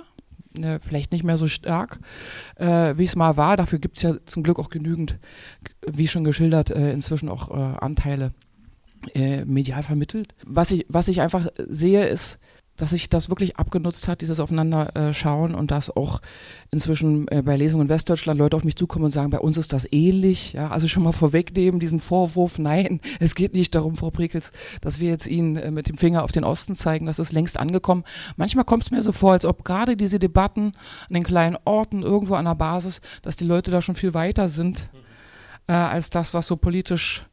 Ne, vielleicht nicht mehr so stark, äh, wie es mal war. Dafür gibt es ja zum Glück auch genügend, wie schon geschildert, äh, inzwischen auch äh, Anteile äh, medial vermittelt. Was ich, was ich einfach sehe, ist, dass sich das wirklich abgenutzt hat, dieses Aufeinanderschauen und dass auch inzwischen äh, bei Lesungen in Westdeutschland Leute auf mich zukommen und sagen, bei uns ist das ähnlich. Ja, also schon mal vorwegnehmen diesen Vorwurf, nein, es geht nicht darum, Frau Prekels, dass wir jetzt Ihnen äh, mit dem Finger auf den Osten zeigen, das ist längst angekommen. Manchmal kommt es mir so vor, als ob gerade diese Debatten an den kleinen Orten irgendwo an der Basis, dass die Leute da schon viel weiter sind äh, als das, was so politisch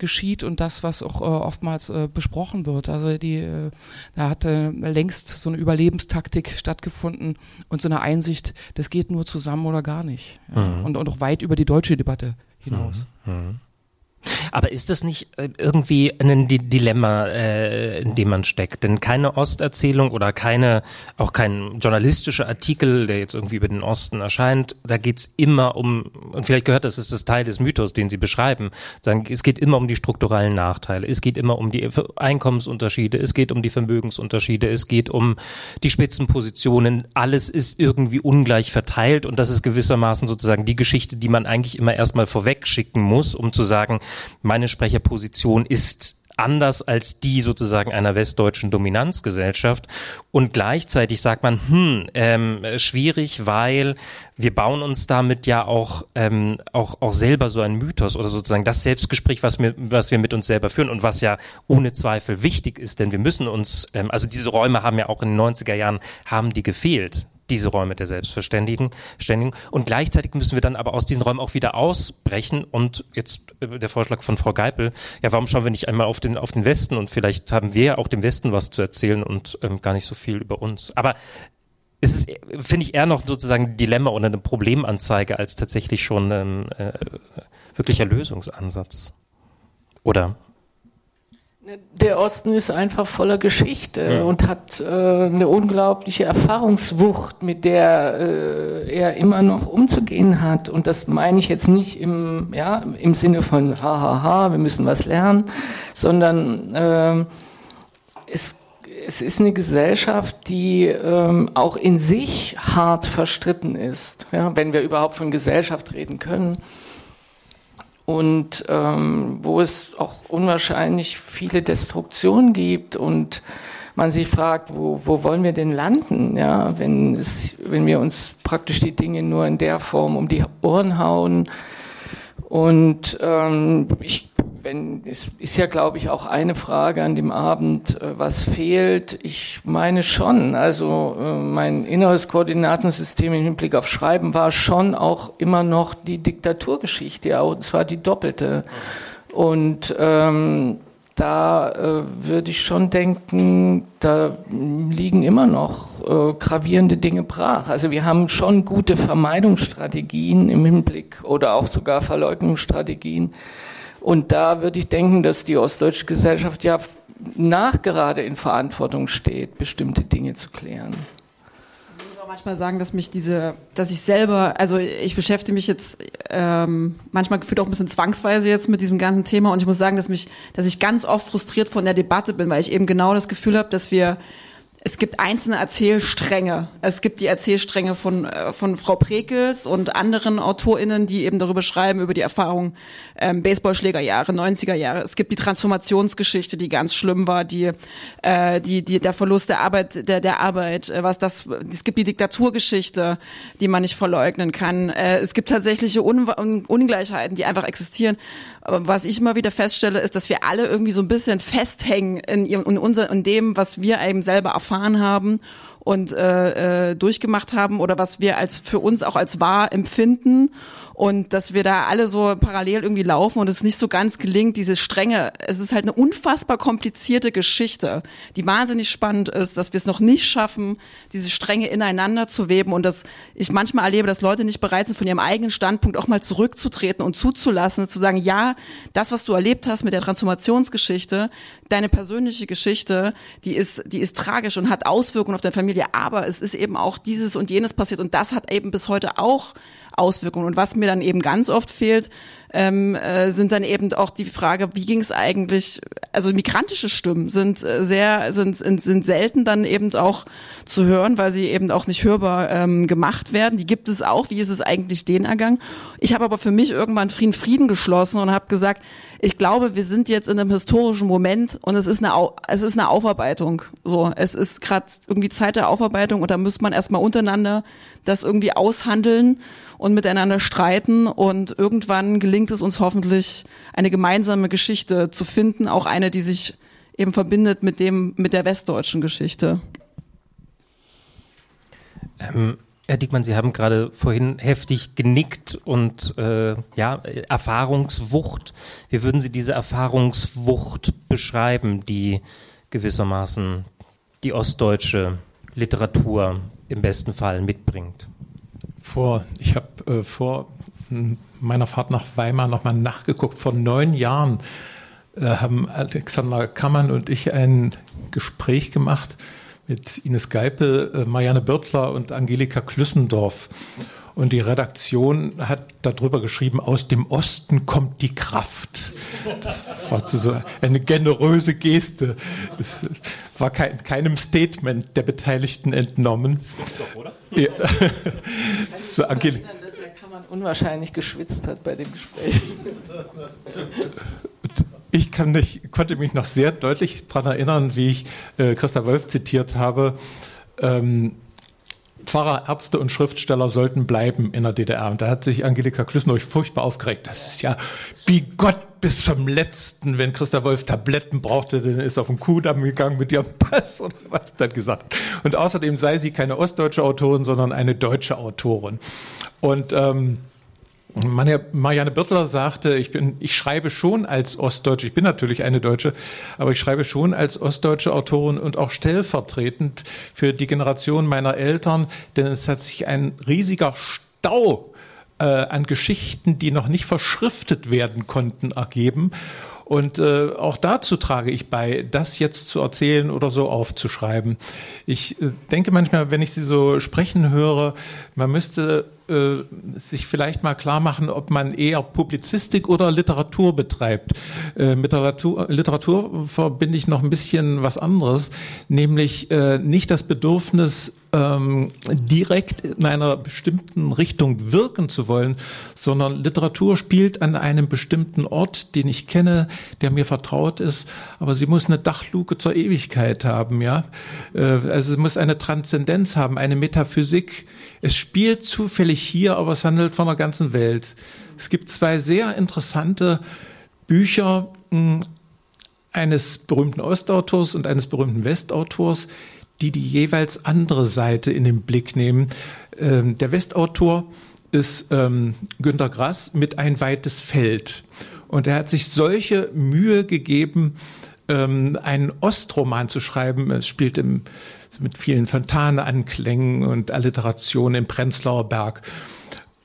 geschieht und das, was auch äh, oftmals äh, besprochen wird. Also die, äh, da hat äh, längst so eine Überlebenstaktik stattgefunden und so eine Einsicht, das geht nur zusammen oder gar nicht. Ja. Mhm. Und, und auch weit über die deutsche Debatte hinaus. Mhm. Mhm. Aber ist das nicht äh, irgendwie ein Dilemma, äh, in dem man steckt? Denn keine Osterzählung oder keine, auch kein journalistischer Artikel, der jetzt irgendwie über den Osten erscheint, da geht's immer um, und vielleicht gehört das, ist das Teil des Mythos, den Sie beschreiben, sagen, es geht immer um die strukturellen Nachteile, es geht immer um die Einkommensunterschiede, es geht um die Vermögensunterschiede, es geht um die Spitzenpositionen, alles ist irgendwie ungleich verteilt und das ist gewissermaßen sozusagen die Geschichte, die man eigentlich immer erstmal vorweg schicken muss, um zu sagen, meine Sprecherposition ist anders als die sozusagen einer westdeutschen Dominanzgesellschaft. Und gleichzeitig sagt man, hm, ähm, schwierig, weil wir bauen uns damit ja auch, ähm, auch, auch selber so einen Mythos oder sozusagen das Selbstgespräch, was wir, was wir mit uns selber führen und was ja ohne Zweifel wichtig ist, denn wir müssen uns, ähm, also diese Räume haben ja auch in den 90er Jahren, haben die gefehlt diese Räume der Selbstverständigen. Ständigen. Und gleichzeitig müssen wir dann aber aus diesen Räumen auch wieder ausbrechen. Und jetzt äh, der Vorschlag von Frau Geipel, ja, warum schauen wir nicht einmal auf den, auf den Westen? Und vielleicht haben wir ja auch dem Westen was zu erzählen und ähm, gar nicht so viel über uns. Aber es ist, finde ich, eher noch sozusagen ein Dilemma oder eine Problemanzeige als tatsächlich schon ein ähm, äh, wirklicher Lösungsansatz. Oder? Der Osten ist einfach voller Geschichte ja. und hat äh, eine unglaubliche Erfahrungswucht, mit der äh, er immer noch umzugehen hat. Und das meine ich jetzt nicht im, ja, im Sinne von hahaha, wir müssen was lernen, sondern äh, es, es ist eine Gesellschaft, die ähm, auch in sich hart verstritten ist, ja, wenn wir überhaupt von Gesellschaft reden können und ähm, wo es auch unwahrscheinlich viele Destruktionen gibt und man sich fragt, wo, wo wollen wir denn landen, ja, wenn, es, wenn wir uns praktisch die Dinge nur in der Form um die Ohren hauen. Und ähm, ich wenn, es ist ja, glaube ich, auch eine Frage an dem Abend, äh, was fehlt. Ich meine schon, also äh, mein inneres Koordinatensystem im Hinblick auf Schreiben war schon auch immer noch die Diktaturgeschichte, und zwar die doppelte. Und ähm, da äh, würde ich schon denken, da liegen immer noch äh, gravierende Dinge brach. Also wir haben schon gute Vermeidungsstrategien im Hinblick oder auch sogar Verleugnungsstrategien und da würde ich denken, dass die ostdeutsche Gesellschaft ja nachgerade in Verantwortung steht, bestimmte Dinge zu klären. Ich muss auch manchmal sagen, dass mich diese, dass ich selber, also ich beschäftige mich jetzt ähm, manchmal gefühlt auch ein bisschen zwangsweise jetzt mit diesem ganzen Thema. Und ich muss sagen, dass mich, dass ich ganz oft frustriert von der Debatte bin, weil ich eben genau das Gefühl habe, dass wir es gibt einzelne Erzählstränge. Es gibt die Erzählstränge von, äh, von Frau Prekels und anderen AutorInnen, die eben darüber schreiben, über die Erfahrung ähm, Baseballschlägerjahre, 90er Jahre. Es gibt die Transformationsgeschichte, die ganz schlimm war, die, äh, die, die, der Verlust der Arbeit, der, der Arbeit, äh, was das, es gibt die Diktaturgeschichte, die man nicht verleugnen kann. Äh, es gibt tatsächliche Un Ungleichheiten, die einfach existieren. Was ich immer wieder feststelle, ist, dass wir alle irgendwie so ein bisschen festhängen in, in, unser, in dem, was wir eben selber erfahren haben und äh, äh, durchgemacht haben oder was wir als für uns auch als wahr empfinden und dass wir da alle so parallel irgendwie laufen und es nicht so ganz gelingt, diese Strenge, es ist halt eine unfassbar komplizierte Geschichte, die wahnsinnig spannend ist, dass wir es noch nicht schaffen, diese Stränge ineinander zu weben und dass ich manchmal erlebe, dass Leute nicht bereit sind, von ihrem eigenen Standpunkt auch mal zurückzutreten und zuzulassen, zu sagen, ja, das, was du erlebt hast mit der Transformationsgeschichte, deine persönliche Geschichte, die ist, die ist tragisch und hat Auswirkungen auf deine Familie, aber es ist eben auch dieses und jenes passiert und das hat eben bis heute auch Auswirkungen. Und was mir dann eben ganz oft fehlt, ähm, äh, sind dann eben auch die Frage, wie ging es eigentlich, also migrantische Stimmen sind äh, sehr, sind, sind, sind selten dann eben auch zu hören, weil sie eben auch nicht hörbar ähm, gemacht werden. Die gibt es auch, wie ist es eigentlich denen ergangen? Ich habe aber für mich irgendwann Frieden Frieden geschlossen und habe gesagt, ich glaube, wir sind jetzt in einem historischen Moment und es ist eine, es ist eine Aufarbeitung. So, es ist gerade irgendwie Zeit der Aufarbeitung und da muss man erstmal untereinander das irgendwie aushandeln und miteinander streiten und irgendwann gelingt es uns hoffentlich, eine gemeinsame Geschichte zu finden, auch eine, die sich eben verbindet mit dem, mit der westdeutschen Geschichte. Ähm, Herr Diekmann, Sie haben gerade vorhin heftig genickt und äh, ja, Erfahrungswucht. Wie würden Sie diese Erfahrungswucht beschreiben, die gewissermaßen die ostdeutsche Literatur im besten Fall mitbringt? Vor, ich habe äh, vor meiner Fahrt nach Weimar nochmal nachgeguckt. Vor neun Jahren äh, haben Alexander Kammann und ich ein Gespräch gemacht mit Ines Geipel, äh, Marianne Birtler und Angelika Klüssendorf. Und die Redaktion hat darüber geschrieben, aus dem Osten kommt die Kraft. Das war so eine generöse Geste. Es war kein, keinem Statement der Beteiligten entnommen. Doch, oder? Ja. so, Angelika unwahrscheinlich geschwitzt hat bei dem Gespräch. Ich nicht, konnte mich noch sehr deutlich daran erinnern, wie ich äh, Christa Wolf zitiert habe. Ähm, Pfarrer, Ärzte und Schriftsteller sollten bleiben in der DDR. Und da hat sich Angelika Klüssendorf furchtbar aufgeregt. Das ist ja bigott bis zum Letzten. Wenn Christa Wolf Tabletten brauchte, dann ist auf den Kuhdamm gegangen mit ihrem Pass oder was dann gesagt. Und außerdem sei sie keine ostdeutsche Autorin, sondern eine deutsche Autorin. Und ähm, Marianne Birtler sagte, ich bin, ich schreibe schon als Ostdeutsche, ich bin natürlich eine Deutsche, aber ich schreibe schon als ostdeutsche Autorin und auch stellvertretend für die Generation meiner Eltern, denn es hat sich ein riesiger Stau äh, an Geschichten, die noch nicht verschriftet werden konnten, ergeben. Und äh, auch dazu trage ich bei, das jetzt zu erzählen oder so aufzuschreiben. Ich äh, denke manchmal, wenn ich Sie so sprechen höre, man müsste äh, sich vielleicht mal klar machen, ob man eher Publizistik oder Literatur betreibt. Äh, mit Literatur, Literatur verbinde ich noch ein bisschen was anderes, nämlich äh, nicht das Bedürfnis, ähm, direkt in einer bestimmten Richtung wirken zu wollen, sondern Literatur spielt an einem bestimmten Ort, den ich kenne, der mir vertraut ist, aber sie muss eine Dachluke zur Ewigkeit haben, ja. Äh, also es muss eine Transzendenz haben, eine Metaphysik. Es spielt zufällig hier, aber es handelt von der ganzen Welt. Es gibt zwei sehr interessante Bücher hm, eines berühmten Ostautors und eines berühmten Westautors, die die jeweils andere Seite in den Blick nehmen. Ähm, der Westautor ist ähm, Günter Grass mit Ein weites Feld. Und er hat sich solche Mühe gegeben, ähm, einen Ostroman zu schreiben. Es spielt im, mit vielen Fontane-Anklängen und Alliterationen im Prenzlauer Berg.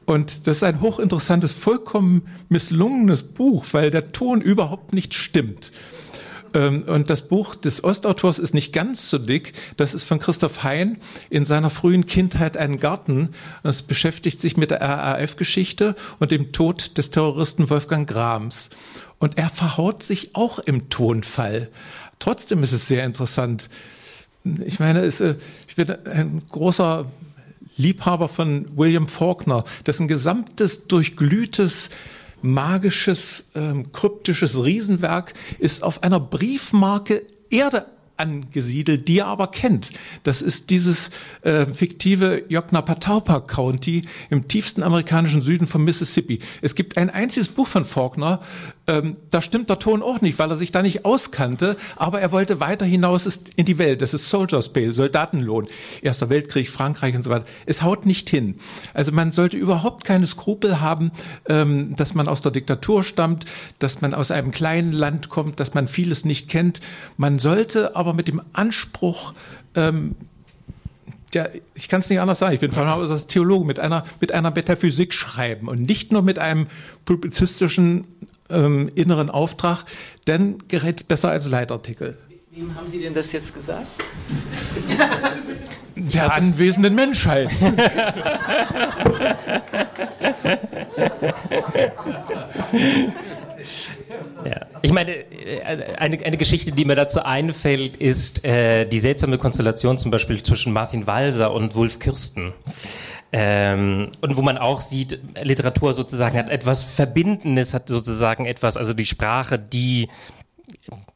Und das ist ein hochinteressantes, vollkommen misslungenes Buch, weil der Ton überhaupt nicht stimmt. Ähm, und das Buch des Ostautors ist nicht ganz so dick. Das ist von Christoph Hein in seiner frühen Kindheit ein Garten. Das beschäftigt sich mit der RAF-Geschichte und dem Tod des Terroristen Wolfgang Grams. Und er verhaut sich auch im Tonfall. Trotzdem ist es sehr interessant. Ich meine, äh, ich bin ein großer Liebhaber von William Faulkner, dessen gesamtes durchglühtes magisches, ähm, kryptisches Riesenwerk ist auf einer Briefmarke Erde angesiedelt, die er aber kennt. Das ist dieses äh, fiktive Yoknapatawpha County im tiefsten amerikanischen Süden von Mississippi. Es gibt ein einziges Buch von Faulkner, ähm, da stimmt der Ton auch nicht, weil er sich da nicht auskannte, aber er wollte weiter hinaus in die Welt. Das ist Soldier's Pay, Soldatenlohn, Erster Weltkrieg, Frankreich und so weiter. Es haut nicht hin. Also man sollte überhaupt keine Skrupel haben, ähm, dass man aus der Diktatur stammt, dass man aus einem kleinen Land kommt, dass man vieles nicht kennt. Man sollte aber mit dem Anspruch, ähm, ja, ich kann es nicht anders sagen, ich bin von Haus aus Theologe, mit einer, mit einer Metaphysik schreiben und nicht nur mit einem publizistischen ähm, inneren Auftrag, dann gerät es besser als Leitartikel. Wem haben Sie denn das jetzt gesagt? der glaub, anwesenden Menschheit. Ja. Ich meine, äh, eine, eine Geschichte, die mir dazu einfällt, ist äh, die seltsame Konstellation zum Beispiel zwischen Martin Walser und Wolf Kirsten. Ähm, und wo man auch sieht, Literatur sozusagen hat etwas Verbindendes, hat sozusagen etwas, also die Sprache, die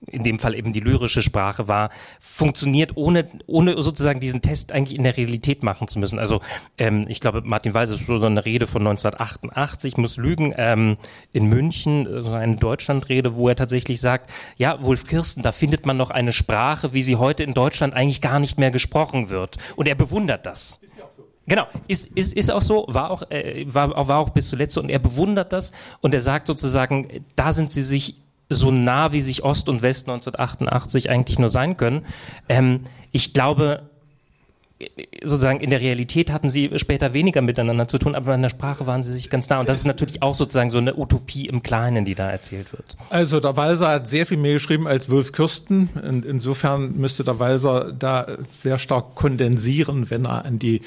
in dem Fall eben die lyrische Sprache war, funktioniert ohne, ohne sozusagen diesen Test eigentlich in der Realität machen zu müssen. Also ähm, ich glaube, Martin Weiß ist so eine Rede von 1988, muss lügen, ähm, in München, so eine Deutschlandrede, wo er tatsächlich sagt, ja, Wolf Kirsten, da findet man noch eine Sprache, wie sie heute in Deutschland eigentlich gar nicht mehr gesprochen wird. Und er bewundert das. Ist ja. Genau, ist, ist, ist auch so, war auch, äh, war, war auch bis zuletzt so und er bewundert das und er sagt sozusagen, da sind sie sich so nah, wie sich Ost und West 1988 eigentlich nur sein können. Ähm, ich glaube, sozusagen in der Realität hatten sie später weniger miteinander zu tun, aber in der Sprache waren sie sich ganz nah. Und das ist natürlich auch sozusagen so eine Utopie im Kleinen, die da erzählt wird. Also der Walser hat sehr viel mehr geschrieben als Wolf Kürsten. Und insofern müsste der Walser da sehr stark kondensieren, wenn er an die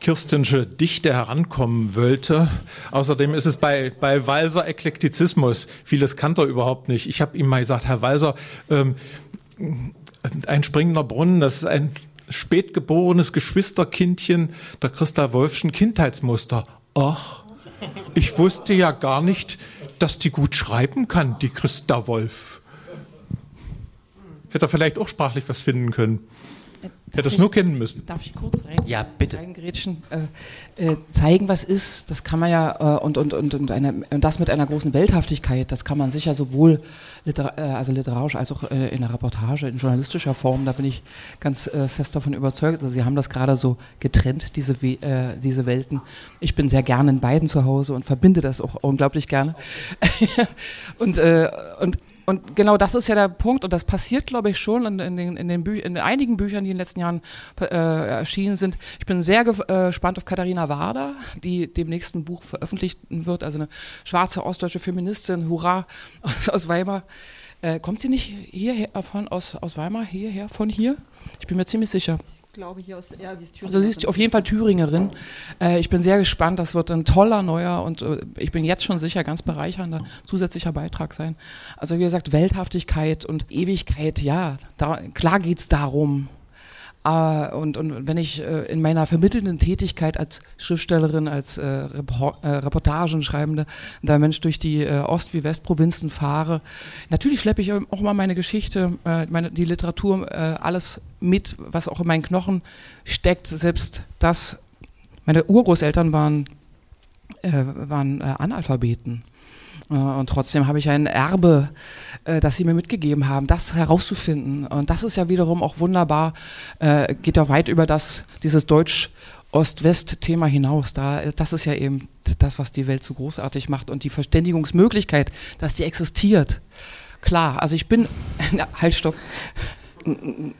Kirstensche Dichte herankommen wollte. Außerdem ist es bei, bei Walser Eklektizismus. Vieles kannte er überhaupt nicht. Ich habe ihm mal gesagt, Herr Walser, ähm, ein springender Brunnen, das ist ein spätgeborenes Geschwisterkindchen der Christa Wolfschen Kindheitsmuster. Ach, ich wusste ja gar nicht, dass die gut schreiben kann, die Christa Wolf. Hätte er vielleicht auch sprachlich was finden können. Hätte es nur kennen müssen. Darf ich kurz rein? Ja, bitte. Reingrätschen, äh, äh, zeigen, was ist, das kann man ja, äh, und, und, und, und, eine, und das mit einer großen Welthaftigkeit, das kann man sicher sowohl liter äh, also literarisch als auch äh, in der Reportage, in journalistischer Form, da bin ich ganz äh, fest davon überzeugt. Also Sie haben das gerade so getrennt, diese, We diese Welten. Ich bin sehr gerne in beiden zu Hause und verbinde das auch unglaublich gerne. und, und und genau das ist ja der Punkt und das passiert, glaube ich, schon in, in, den, in, den in einigen Büchern, die in den letzten Jahren äh, erschienen sind. Ich bin sehr äh, gespannt auf Katharina Wader, die dem nächsten Buch veröffentlichen wird, also eine schwarze ostdeutsche Feministin, hurra, aus, aus Weimar. Äh, kommt sie nicht hierher von aus, aus Weimar hierher von hier? Ich bin mir ziemlich sicher. Ich glaube hier aus, ja, sie ist Thüringerin. Also sie ist auf jeden Fall Thüringerin. Äh, ich bin sehr gespannt. Das wird ein toller neuer und äh, ich bin jetzt schon sicher ganz bereichernder zusätzlicher Beitrag sein. Also wie gesagt, Welthaftigkeit und Ewigkeit, ja, da, klar geht es darum. Uh, und, und wenn ich uh, in meiner vermittelnden Tätigkeit als Schriftstellerin, als uh, Repor Reportagenschreibende, da Mensch durch die Ost- wie Westprovinzen fahre, natürlich schleppe ich auch mal meine Geschichte, meine, die Literatur, alles mit, was auch in meinen Knochen steckt. Selbst das, meine Urgroßeltern waren, waren Analphabeten. Und trotzdem habe ich ein Erbe, äh, das sie mir mitgegeben haben, das herauszufinden. Und das ist ja wiederum auch wunderbar, äh, geht ja weit über das, dieses Deutsch- Ost-West-Thema hinaus. Da, das ist ja eben das, was die Welt so großartig macht und die Verständigungsmöglichkeit, dass die existiert. Klar, also ich bin, na, halt, stopp.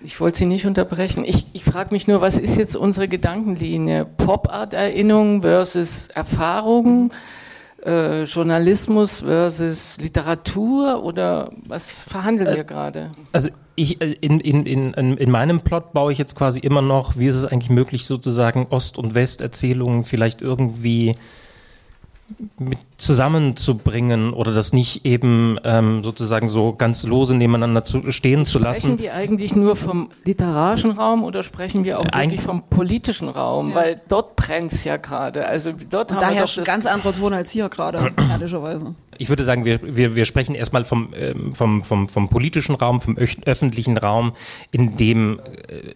Ich wollte Sie nicht unterbrechen. Ich, ich frage mich nur, was ist jetzt unsere Gedankenlinie? Pop-Art-Erinnerung versus Erfahrung? Äh, Journalismus versus Literatur oder was verhandeln wir äh, gerade? Also ich, äh, in, in, in, in meinem Plot baue ich jetzt quasi immer noch, wie ist es eigentlich möglich, sozusagen Ost- und West-Erzählungen vielleicht irgendwie mit zusammenzubringen oder das nicht eben ähm, sozusagen so ganz lose nebeneinander zu, stehen zu lassen. Sprechen wir eigentlich nur vom literarischen Raum oder sprechen wir auch äh, wirklich vom politischen Raum? Ja. Weil dort brennt's ja gerade. Also dort Und haben da wir herrscht ganz andere Ton als hier gerade, ehrlicherweise. Ich würde sagen, wir, wir, wir sprechen erstmal vom, ähm, vom, vom, vom politischen Raum, vom öffentlichen Raum, in dem äh,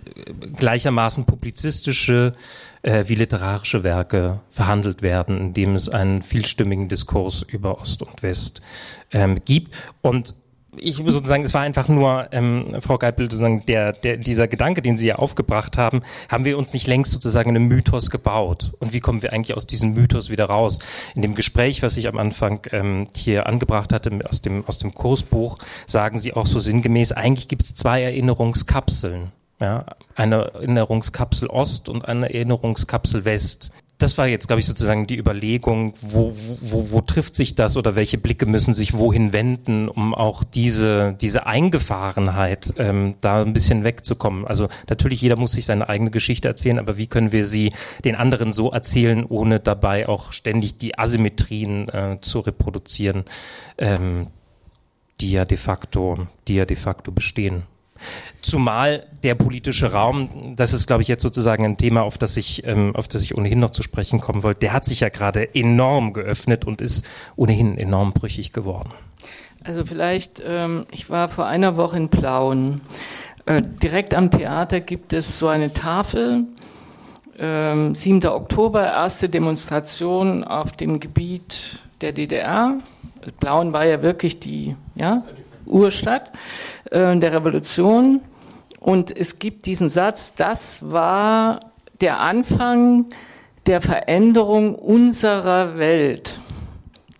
gleichermaßen publizistische äh, wie literarische Werke verhandelt werden, in dem es einen vielstimmigen Diskurs über Ost und West ähm, gibt. Und ich sozusagen, es war einfach nur, ähm, Frau Geipel, sozusagen der, der, dieser Gedanke, den Sie ja aufgebracht haben, haben wir uns nicht längst sozusagen einen Mythos gebaut? Und wie kommen wir eigentlich aus diesem Mythos wieder raus? In dem Gespräch, was ich am Anfang ähm, hier angebracht hatte aus dem, aus dem Kursbuch, sagen Sie auch so sinngemäß, eigentlich gibt es zwei Erinnerungskapseln. Ja, eine Erinnerungskapsel Ost und eine Erinnerungskapsel West. Das war jetzt, glaube ich, sozusagen die Überlegung, wo, wo, wo trifft sich das oder welche Blicke müssen sich wohin wenden, um auch diese, diese Eingefahrenheit ähm, da ein bisschen wegzukommen. Also natürlich, jeder muss sich seine eigene Geschichte erzählen, aber wie können wir sie den anderen so erzählen, ohne dabei auch ständig die Asymmetrien äh, zu reproduzieren, ähm, die ja de facto, die ja de facto bestehen. Zumal der politische Raum, das ist, glaube ich, jetzt sozusagen ein Thema, auf das ich, ähm, auf das ich ohnehin noch zu sprechen kommen wollte, der hat sich ja gerade enorm geöffnet und ist ohnehin enorm brüchig geworden. Also vielleicht, ähm, ich war vor einer Woche in Plauen. Äh, direkt am Theater gibt es so eine Tafel. Ähm, 7. Oktober, erste Demonstration auf dem Gebiet der DDR. Plauen war ja wirklich die ja, Urstadt äh, der Revolution. Und es gibt diesen Satz, das war der Anfang der Veränderung unserer Welt.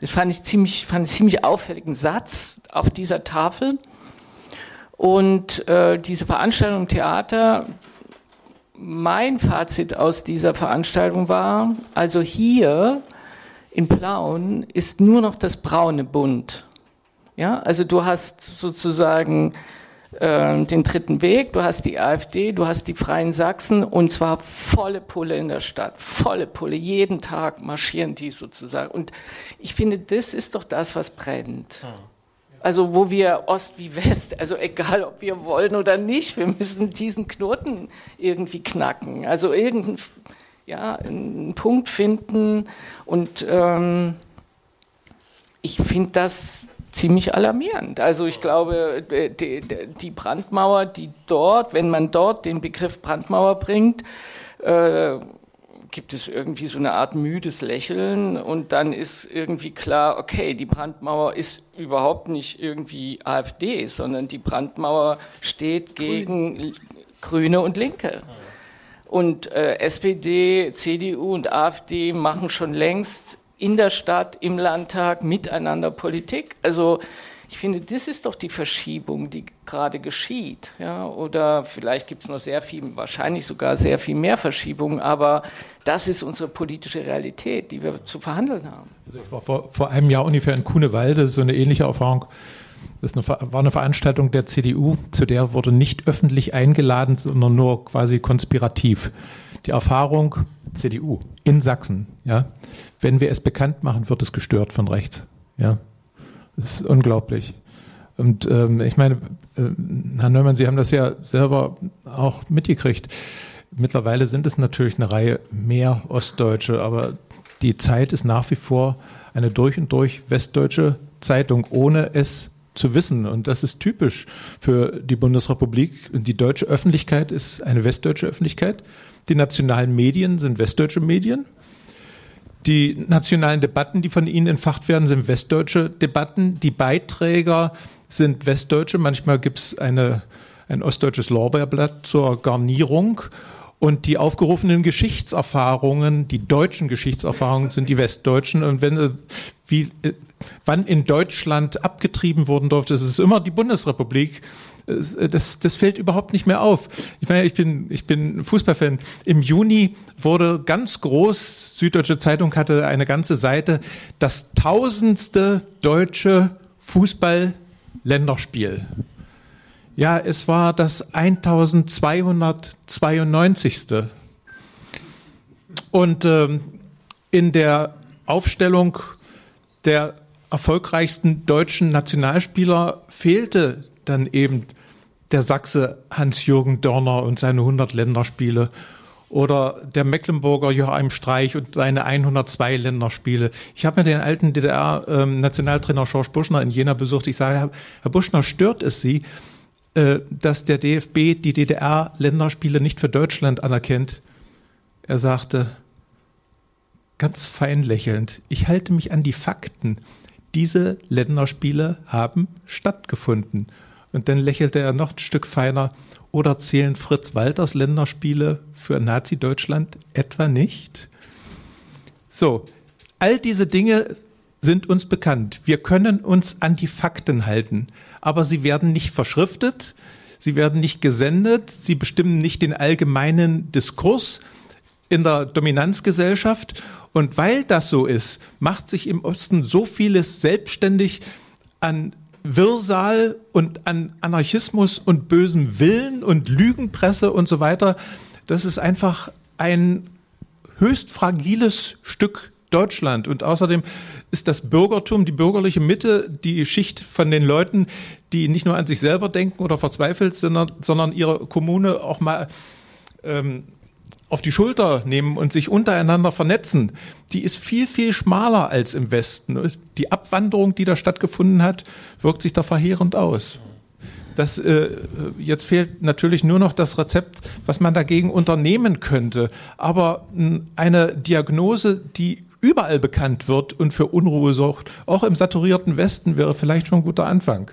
Das fand ich ziemlich, fand ich ziemlich auffälligen Satz auf dieser Tafel. Und äh, diese Veranstaltung Theater, mein Fazit aus dieser Veranstaltung war, also hier in Plauen ist nur noch das braune Bunt. Ja, also du hast sozusagen äh, den dritten Weg, du hast die AfD, du hast die Freien Sachsen und zwar volle Pulle in der Stadt, volle Pulle. Jeden Tag marschieren die sozusagen. Und ich finde, das ist doch das, was brennt. Also wo wir Ost wie West, also egal ob wir wollen oder nicht, wir müssen diesen Knoten irgendwie knacken. Also irgendeinen ja, einen Punkt finden und ähm, ich finde das ziemlich alarmierend. Also ich glaube, die, die, Brandmauer, die dort, wenn man dort den Begriff Brandmauer bringt, äh, gibt es irgendwie so eine Art müdes Lächeln und dann ist irgendwie klar, okay, die Brandmauer ist überhaupt nicht irgendwie AfD, sondern die Brandmauer steht gegen Grün. Grüne und Linke. Und äh, SPD, CDU und AfD machen schon längst in der Stadt, im Landtag miteinander Politik. Also ich finde, das ist doch die Verschiebung, die gerade geschieht. Ja? Oder vielleicht gibt es noch sehr viel, wahrscheinlich sogar sehr viel mehr Verschiebungen, aber das ist unsere politische Realität, die wir zu verhandeln haben. Also ich war vor, vor einem Jahr ungefähr in Kunewalde, so eine ähnliche Erfahrung. Das war eine Veranstaltung der CDU, zu der wurde nicht öffentlich eingeladen, sondern nur quasi konspirativ. Die Erfahrung CDU in Sachsen, ja, wenn wir es bekannt machen, wird es gestört von rechts. Ja, das ist unglaublich. Und ähm, ich meine, äh, Herr Neumann, Sie haben das ja selber auch mitgekriegt. Mittlerweile sind es natürlich eine Reihe mehr Ostdeutsche, aber die Zeit ist nach wie vor eine durch und durch westdeutsche Zeitung, ohne es zu wissen. Und das ist typisch für die Bundesrepublik. Die deutsche Öffentlichkeit ist eine westdeutsche Öffentlichkeit. Die nationalen Medien sind westdeutsche Medien. Die nationalen Debatten, die von Ihnen entfacht werden, sind westdeutsche Debatten. Die Beiträger sind westdeutsche. Manchmal gibt es ein ostdeutsches Lorbeerblatt zur Garnierung. Und die aufgerufenen Geschichtserfahrungen, die deutschen Geschichtserfahrungen sind die westdeutschen. Und wenn, wie, äh, wann in Deutschland abgetrieben worden durfte, es ist immer die Bundesrepublik. Äh, das, das fällt überhaupt nicht mehr auf. Ich meine, ich bin, ich bin Fußballfan. Im Juni wurde ganz groß, Süddeutsche Zeitung hatte eine ganze Seite, das tausendste deutsche Fußball-Länderspiel. Ja, es war das 1292. Und ähm, in der Aufstellung der erfolgreichsten deutschen Nationalspieler fehlte dann eben der Sachse Hans-Jürgen Dörner und seine 100 Länderspiele oder der Mecklenburger Joachim Streich und seine 102 Länderspiele. Ich habe mir den alten DDR-Nationaltrainer ähm, George Buschner in Jena besucht. Ich sage, Herr Buschner, stört es Sie, äh, dass der DFB die DDR-Länderspiele nicht für Deutschland anerkennt? Er sagte, ganz fein lächelnd, ich halte mich an die Fakten. Diese Länderspiele haben stattgefunden. Und dann lächelte er noch ein Stück feiner. Oder zählen Fritz Walters Länderspiele für Nazi-Deutschland etwa nicht? So, all diese Dinge sind uns bekannt. Wir können uns an die Fakten halten, aber sie werden nicht verschriftet, sie werden nicht gesendet, sie bestimmen nicht den allgemeinen Diskurs. in der Dominanzgesellschaft. Und weil das so ist, macht sich im Osten so vieles selbstständig an Wirrsal und an Anarchismus und bösem Willen und Lügenpresse und so weiter. Das ist einfach ein höchst fragiles Stück Deutschland. Und außerdem ist das Bürgertum, die bürgerliche Mitte, die Schicht von den Leuten, die nicht nur an sich selber denken oder verzweifelt, sondern, sondern ihre Kommune auch mal ähm, auf die Schulter nehmen und sich untereinander vernetzen, die ist viel, viel schmaler als im Westen. Die Abwanderung, die da stattgefunden hat, wirkt sich da verheerend aus. Das, äh, jetzt fehlt natürlich nur noch das Rezept, was man dagegen unternehmen könnte. Aber eine Diagnose, die überall bekannt wird und für Unruhe sorgt, auch im saturierten Westen, wäre vielleicht schon ein guter Anfang.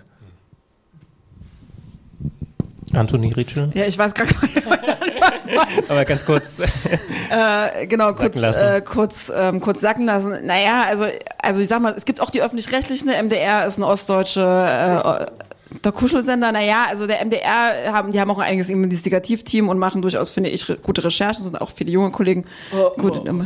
Anthony Ritschel? Ja, ich weiß gar nicht. Aber ganz kurz. äh, genau, kurz, äh, kurz, ähm, kurz sacken lassen. Naja, also, also ich sag mal, es gibt auch die öffentlich-rechtlichen, MDR ist ein ostdeutsche äh, der Kuschelsender, naja, also der MDR haben, die haben auch ein eigenes Investigativteam und machen durchaus, finde ich, gute Recherchen, sind auch viele junge Kollegen. Oh, gut, oh.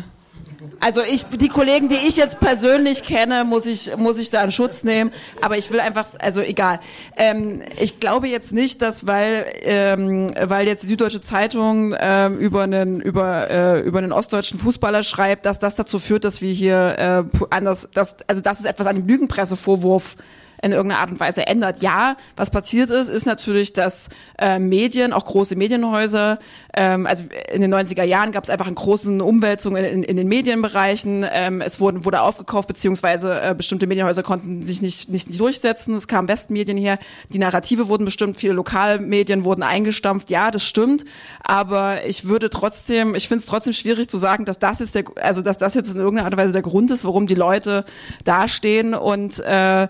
Also ich, die Kollegen, die ich jetzt persönlich kenne, muss ich, muss ich da in Schutz nehmen. Aber ich will einfach, also egal. Ähm, ich glaube jetzt nicht, dass weil, ähm, weil jetzt die Süddeutsche Zeitung ähm, über einen über äh, über einen ostdeutschen Fußballer schreibt, dass das dazu führt, dass wir hier äh, anders, dass also das ist etwas an dem Lügenpressevorwurf in irgendeiner Art und Weise ändert. Ja, was passiert ist, ist natürlich, dass äh, Medien, auch große Medienhäuser, ähm, also in den 90er Jahren gab es einfach eine großen Umwälzung in, in, in den Medienbereichen. Ähm, es wurde, wurde aufgekauft, beziehungsweise äh, bestimmte Medienhäuser konnten sich nicht, nicht, nicht durchsetzen. Es kamen Westmedien her, die Narrative wurden bestimmt, viele Lokalmedien wurden eingestampft. Ja, das stimmt. Aber ich würde trotzdem, ich finde es trotzdem schwierig zu sagen, dass das jetzt der, also dass das jetzt in irgendeiner Art und Weise der Grund ist, warum die Leute dastehen und äh,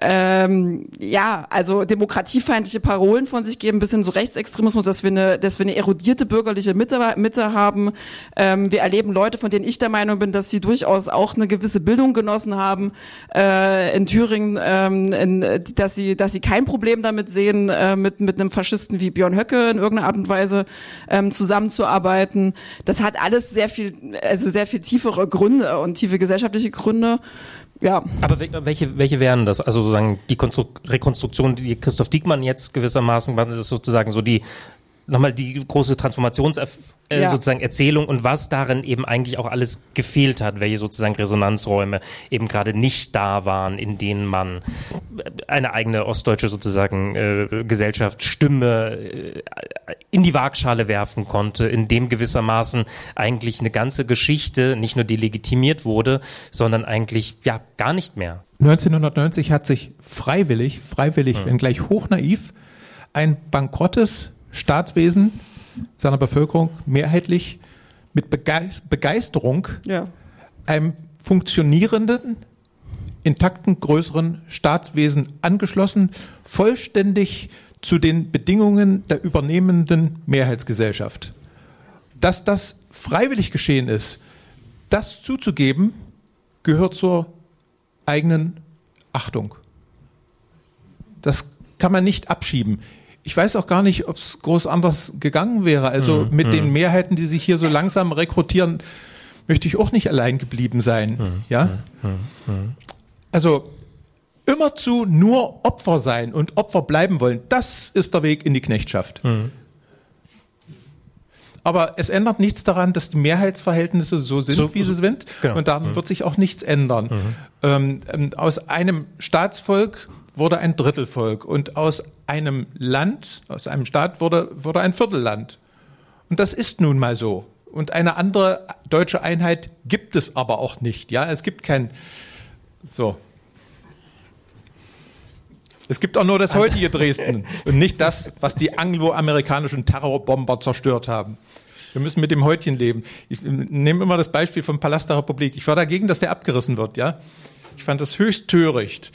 ähm, ja, also demokratiefeindliche Parolen von sich geben, bis hin zu Rechtsextremismus, dass wir eine, dass wir eine erodierte bürgerliche Mitte, Mitte haben. Ähm, wir erleben Leute, von denen ich der Meinung bin, dass sie durchaus auch eine gewisse Bildung genossen haben äh, in Thüringen, ähm, in, dass sie, dass sie kein Problem damit sehen, äh, mit mit einem Faschisten wie Björn Höcke in irgendeiner Art und Weise ähm, zusammenzuarbeiten. Das hat alles sehr viel, also sehr viel tiefere Gründe und tiefe gesellschaftliche Gründe ja. Aber welche, welche wären das? Also sozusagen die Konstru Rekonstruktion, die Christoph Diekmann jetzt gewissermaßen, das sozusagen so die nochmal die große Transformations äh, ja. sozusagen Erzählung und was darin eben eigentlich auch alles gefehlt hat, welche sozusagen Resonanzräume eben gerade nicht da waren, in denen man eine eigene ostdeutsche sozusagen äh, Gesellschaft Stimme äh, in die Waagschale werfen konnte, in dem gewissermaßen eigentlich eine ganze Geschichte nicht nur delegitimiert wurde, sondern eigentlich ja gar nicht mehr. 1990 hat sich freiwillig, freiwillig, hm. wenngleich hochnaiv, ein bankrottes Staatswesen seiner Bevölkerung mehrheitlich mit Begeisterung ja. einem funktionierenden, intakten, größeren Staatswesen angeschlossen, vollständig zu den Bedingungen der übernehmenden Mehrheitsgesellschaft. Dass das freiwillig geschehen ist, das zuzugeben, gehört zur eigenen Achtung. Das kann man nicht abschieben ich weiß auch gar nicht, ob es groß anders gegangen wäre. Also mhm. mit mhm. den Mehrheiten, die sich hier so langsam rekrutieren, möchte ich auch nicht allein geblieben sein. Mhm. Ja? Mhm. Mhm. Also immerzu nur Opfer sein und Opfer bleiben wollen, das ist der Weg in die Knechtschaft. Mhm. Aber es ändert nichts daran, dass die Mehrheitsverhältnisse so sind, so, wie sie sind. Genau. Und daran wird sich auch nichts ändern. Ähm, ähm, aus einem Staatsvolk wurde ein Drittelvolk und aus einem Land, aus einem Staat wurde, wurde ein Viertelland. Und das ist nun mal so. Und eine andere deutsche Einheit gibt es aber auch nicht. Ja, es gibt kein, so. Es gibt auch nur das heutige Dresden und nicht das, was die angloamerikanischen Terrorbomber zerstört haben. Wir müssen mit dem Heutchen leben. Ich nehme immer das Beispiel vom Palast der Republik. Ich war dagegen, dass der abgerissen wird, ja. Ich fand das höchst töricht.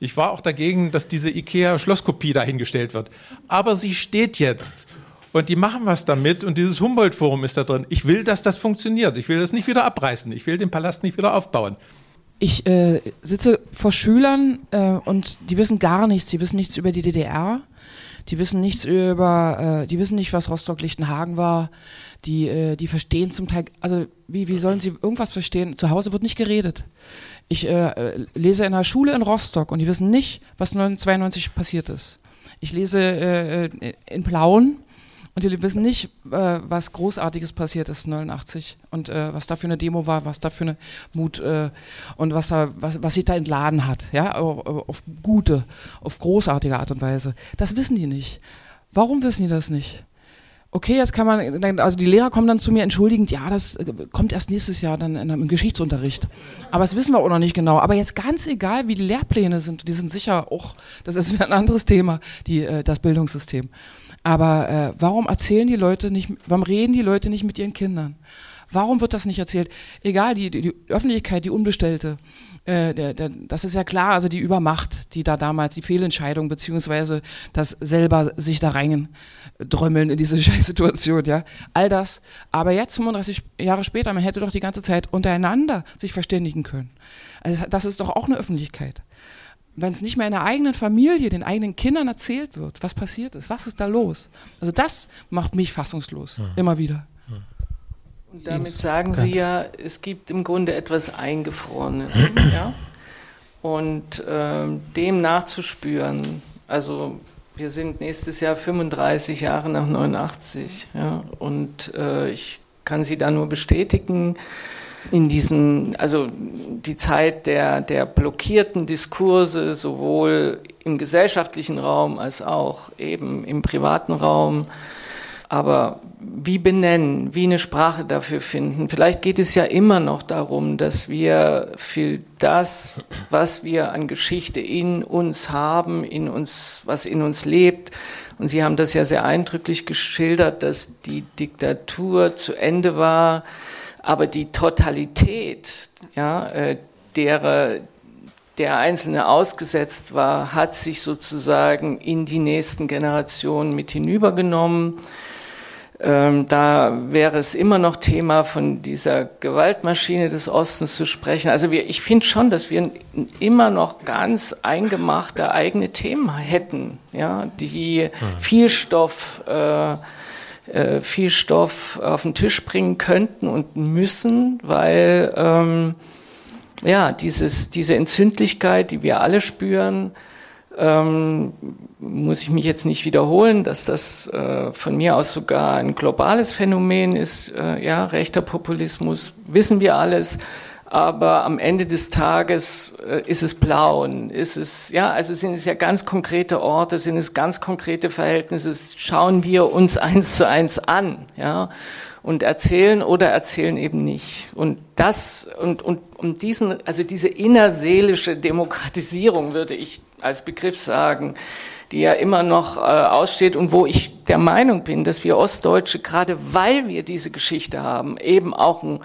Ich war auch dagegen, dass diese IKEA-Schlosskopie dahingestellt wird. Aber sie steht jetzt. Und die machen was damit und dieses Humboldt-Forum ist da drin. Ich will, dass das funktioniert. Ich will das nicht wieder abreißen. Ich will den Palast nicht wieder aufbauen. Ich äh, sitze vor Schülern äh, und die wissen gar nichts. Die wissen nichts über die DDR. Die wissen nichts über, äh, die wissen nicht, was Rostock-Lichtenhagen war. Die, äh, die verstehen zum Teil, also wie, wie sollen sie irgendwas verstehen? Zu Hause wird nicht geredet. Ich äh, lese in einer Schule in Rostock und die wissen nicht, was 1992 passiert ist. Ich lese äh, äh, in Plauen und die wissen nicht, äh, was Großartiges passiert ist 89 und äh, was da für eine Demo war, was da für eine Mut äh, und was da, was, was sich da entladen hat, ja, auf gute, auf großartige Art und Weise. Das wissen die nicht. Warum wissen die das nicht? Okay, jetzt kann man, also die Lehrer kommen dann zu mir entschuldigend, ja, das äh, kommt erst nächstes Jahr dann im Geschichtsunterricht. Aber das wissen wir auch noch nicht genau. Aber jetzt ganz egal, wie die Lehrpläne sind, die sind sicher auch, das ist wieder ein anderes Thema, die, äh, das Bildungssystem. Aber äh, warum erzählen die Leute nicht, warum reden die Leute nicht mit ihren Kindern? Warum wird das nicht erzählt? Egal, die, die, die Öffentlichkeit, die Unbestellte, äh, der, der, das ist ja klar, also die Übermacht, die da damals, die Fehlentscheidung, beziehungsweise das selber sich da rein drömmeln in diese Scheißsituation, ja. All das. Aber jetzt, 35 Jahre später, man hätte doch die ganze Zeit untereinander sich verständigen können. Also das ist doch auch eine Öffentlichkeit wenn es nicht mehr in der eigenen Familie, den eigenen Kindern erzählt wird, was passiert ist, was ist da los? Also das macht mich fassungslos, mhm. immer wieder. Und damit sagen Sie ja, es gibt im Grunde etwas Eingefrorenes. ja? Und ähm, dem nachzuspüren, also wir sind nächstes Jahr 35 Jahre nach 89, ja? und äh, ich kann Sie da nur bestätigen, in diesen, also die Zeit der, der blockierten Diskurse, sowohl im gesellschaftlichen Raum als auch eben im privaten Raum. Aber wie benennen, wie eine Sprache dafür finden? Vielleicht geht es ja immer noch darum, dass wir für das, was wir an Geschichte in uns haben, in uns, was in uns lebt, und Sie haben das ja sehr eindrücklich geschildert, dass die Diktatur zu Ende war, aber die Totalität, ja, äh, der, der Einzelne ausgesetzt war, hat sich sozusagen in die nächsten Generationen mit hinübergenommen. Ähm, da wäre es immer noch Thema von dieser Gewaltmaschine des Ostens zu sprechen. Also wir, ich finde schon, dass wir immer noch ganz eingemachte eigene Themen hätten, ja, die viel Stoff äh, äh, viel Stoff auf den Tisch bringen könnten und müssen, weil ähm, ja dieses, diese Entzündlichkeit, die wir alle spüren, ähm, muss ich mich jetzt nicht wiederholen, dass das äh, von mir aus sogar ein globales Phänomen ist. Äh, ja, rechter Populismus, wissen wir alles aber am Ende des Tages äh, ist es Blauen, ist es, ja, also sind es ja ganz konkrete Orte, sind es ganz konkrete Verhältnisse, schauen wir uns eins zu eins an, ja, und erzählen oder erzählen eben nicht. Und das, und, und, um diesen, also diese innerseelische Demokratisierung würde ich als Begriff sagen, die ja immer noch äh, aussteht und wo ich der Meinung bin, dass wir Ostdeutsche, gerade weil wir diese Geschichte haben, eben auch ein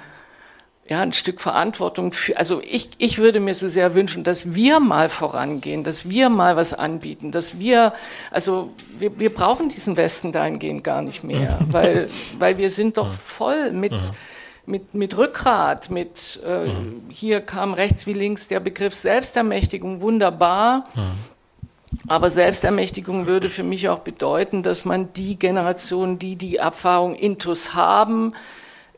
ja, ein Stück Verantwortung für, also ich, ich würde mir so sehr wünschen, dass wir mal vorangehen, dass wir mal was anbieten, dass wir, also wir, wir brauchen diesen Westen dahingehend gar nicht mehr, weil, weil wir sind doch voll mit, mit, mit Rückgrat, mit, äh, hier kam rechts wie links der Begriff Selbstermächtigung, wunderbar. Aber Selbstermächtigung würde für mich auch bedeuten, dass man die Generation, die die Erfahrung intus haben,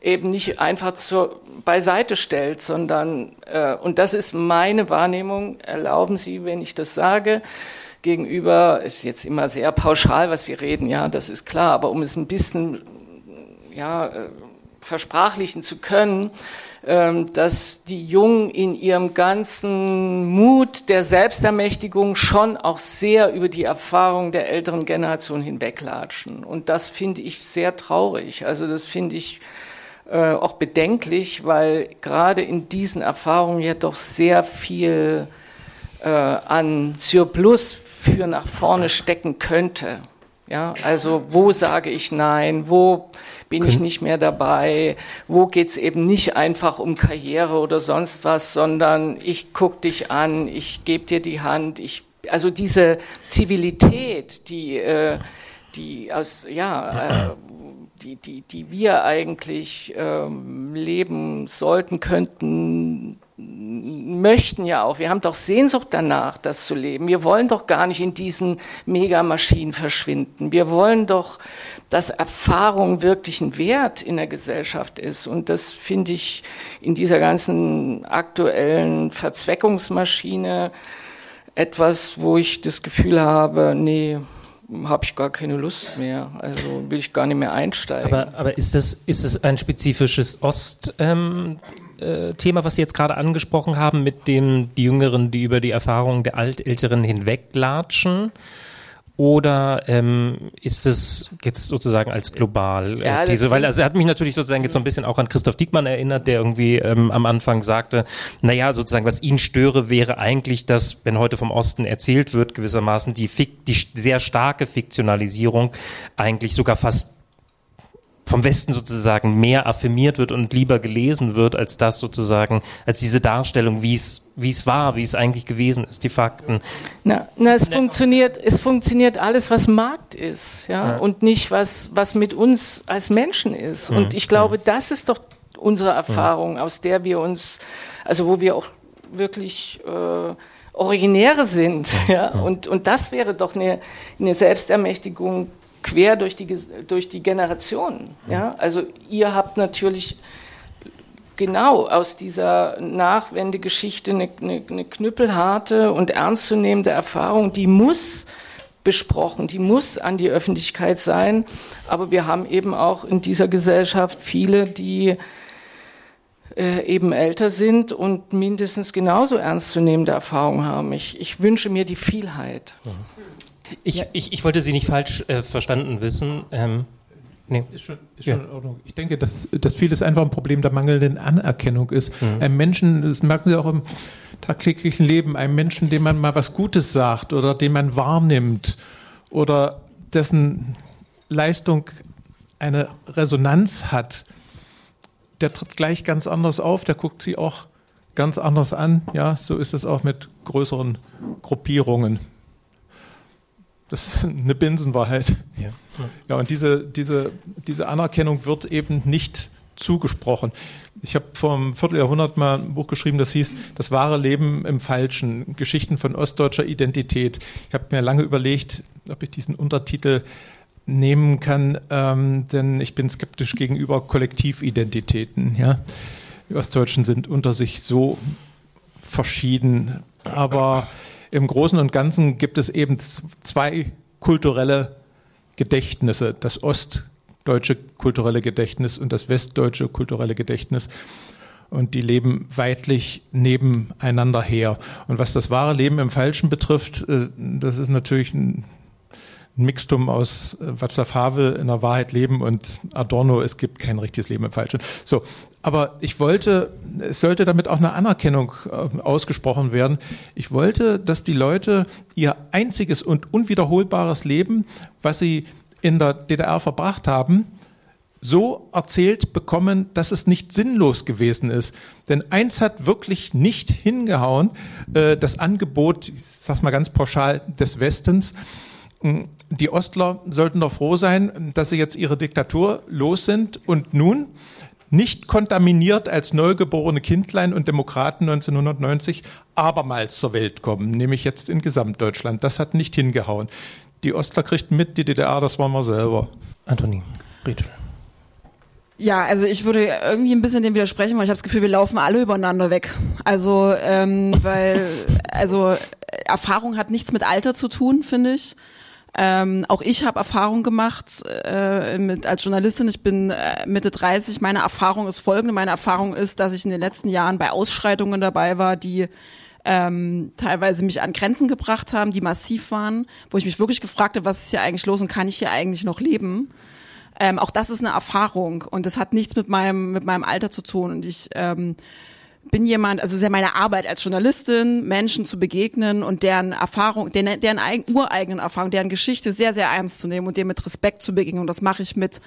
eben nicht einfach zur, beiseite stellt, sondern, äh, und das ist meine Wahrnehmung, erlauben Sie, wenn ich das sage, gegenüber, ist jetzt immer sehr pauschal, was wir reden, ja, das ist klar, aber um es ein bisschen, ja, äh, versprachlichen zu können, äh, dass die Jungen in ihrem ganzen Mut der Selbstermächtigung schon auch sehr über die Erfahrung der älteren Generation hinweglatschen. Und das finde ich sehr traurig. Also das finde ich, äh, auch bedenklich, weil gerade in diesen Erfahrungen ja doch sehr viel äh, an Surplus für nach vorne stecken könnte. Ja, also wo sage ich nein, wo bin ich nicht mehr dabei, wo geht's eben nicht einfach um Karriere oder sonst was, sondern ich guck dich an, ich gebe dir die Hand, ich also diese Zivilität, die äh, die aus ja äh, die, die, die wir eigentlich ähm, leben sollten, könnten, möchten ja auch, wir haben doch Sehnsucht danach, das zu leben. Wir wollen doch gar nicht in diesen Megamaschinen verschwinden. Wir wollen doch, dass Erfahrung wirklich ein Wert in der Gesellschaft ist. Und das finde ich in dieser ganzen aktuellen Verzweckungsmaschine etwas, wo ich das Gefühl habe, nee, habe ich gar keine Lust mehr. Also will ich gar nicht mehr einsteigen. Aber, aber ist das ist das ein spezifisches Ost ähm, äh, was Sie jetzt gerade angesprochen haben, mit dem die Jüngeren, die über die Erfahrungen der Altälteren hinweglatschen? Oder ähm, ist es jetzt sozusagen als global äh, Ja, diese, weil also er hat mich natürlich sozusagen jetzt so ein bisschen auch an Christoph Diekmann erinnert, der irgendwie ähm, am Anfang sagte, naja, sozusagen, was ihn störe, wäre eigentlich, dass, wenn heute vom Osten erzählt wird, gewissermaßen die, Fik die sehr starke Fiktionalisierung eigentlich sogar fast vom Westen sozusagen mehr affirmiert wird und lieber gelesen wird, als das sozusagen, als diese Darstellung, wie es, wie es war, wie es eigentlich gewesen ist, die Fakten. Na, na es funktioniert, es funktioniert alles, was Markt ist, ja, und nicht was, was mit uns als Menschen ist. Und ich glaube, das ist doch unsere Erfahrung, aus der wir uns, also wo wir auch wirklich äh, Originäre sind, ja, und, und das wäre doch eine, eine Selbstermächtigung quer durch die, durch die Generationen, ja. Also ihr habt natürlich genau aus dieser Nachwendegeschichte eine, eine, eine knüppelharte und ernstzunehmende Erfahrung, die muss besprochen, die muss an die Öffentlichkeit sein. Aber wir haben eben auch in dieser Gesellschaft viele, die äh, eben älter sind und mindestens genauso ernstzunehmende Erfahrungen haben. Ich, ich wünsche mir die Vielheit. Ich, ich, ich wollte Sie nicht falsch äh, verstanden wissen. Ähm, nee. Ist schon, ist schon in Ordnung. Ich denke, dass, dass vieles einfach ein Problem der mangelnden Anerkennung ist. Einem Menschen, das merken Sie auch im tagtäglichen Leben, einem Menschen, dem man mal was Gutes sagt oder den man wahrnimmt oder dessen Leistung eine Resonanz hat, der tritt gleich ganz anders auf, der guckt sie auch ganz anders an. Ja, so ist es auch mit größeren Gruppierungen. Das ist eine Binsenwahrheit. Ja. Ja, und diese, diese, diese Anerkennung wird eben nicht zugesprochen. Ich habe vor einem Vierteljahrhundert mal ein Buch geschrieben, das hieß Das wahre Leben im Falschen, Geschichten von ostdeutscher Identität. Ich habe mir lange überlegt, ob ich diesen Untertitel nehmen kann, ähm, denn ich bin skeptisch gegenüber Kollektividentitäten. Ja? Die Ostdeutschen sind unter sich so verschieden, aber im Großen und Ganzen gibt es eben zwei kulturelle Gedächtnisse, das ostdeutsche kulturelle Gedächtnis und das westdeutsche kulturelle Gedächtnis. Und die leben weitlich nebeneinander her. Und was das wahre Leben im Falschen betrifft, äh, das ist natürlich ein ein Mixtum aus äh, Václav Havel in der Wahrheit leben und Adorno, es gibt kein richtiges Leben im Falschen. So, aber ich wollte, es sollte damit auch eine Anerkennung äh, ausgesprochen werden. Ich wollte, dass die Leute ihr einziges und unwiederholbares Leben, was sie in der DDR verbracht haben, so erzählt bekommen, dass es nicht sinnlos gewesen ist. Denn eins hat wirklich nicht hingehauen, äh, das Angebot, ich sag's mal ganz pauschal, des Westens. Die Ostler sollten doch froh sein, dass sie jetzt ihre Diktatur los sind und nun nicht kontaminiert als neugeborene Kindlein und Demokraten 1990 abermals zur Welt kommen, nämlich jetzt in Gesamtdeutschland. Das hat nicht hingehauen. Die Ostler kriegten mit, die DDR, das waren wir selber. Antonie, Rachel. Ja, also ich würde irgendwie ein bisschen dem widersprechen, weil ich habe das Gefühl, wir laufen alle übereinander weg. Also, ähm, weil, also Erfahrung hat nichts mit Alter zu tun, finde ich. Ähm, auch ich habe Erfahrung gemacht äh, mit, als Journalistin. Ich bin äh, Mitte 30. Meine Erfahrung ist folgende. Meine Erfahrung ist, dass ich in den letzten Jahren bei Ausschreitungen dabei war, die ähm, teilweise mich an Grenzen gebracht haben, die massiv waren, wo ich mich wirklich gefragt habe, was ist hier eigentlich los und kann ich hier eigentlich noch leben? Ähm, auch das ist eine Erfahrung und das hat nichts mit meinem mit meinem Alter zu tun und ich ähm, bin jemand, also es ist ja meine Arbeit als Journalistin, Menschen zu begegnen und deren Erfahrung, deren, deren eigen, ureigenen Erfahrung, deren Geschichte sehr, sehr ernst zu nehmen und dem mit Respekt zu begegnen. Und das mache ich mit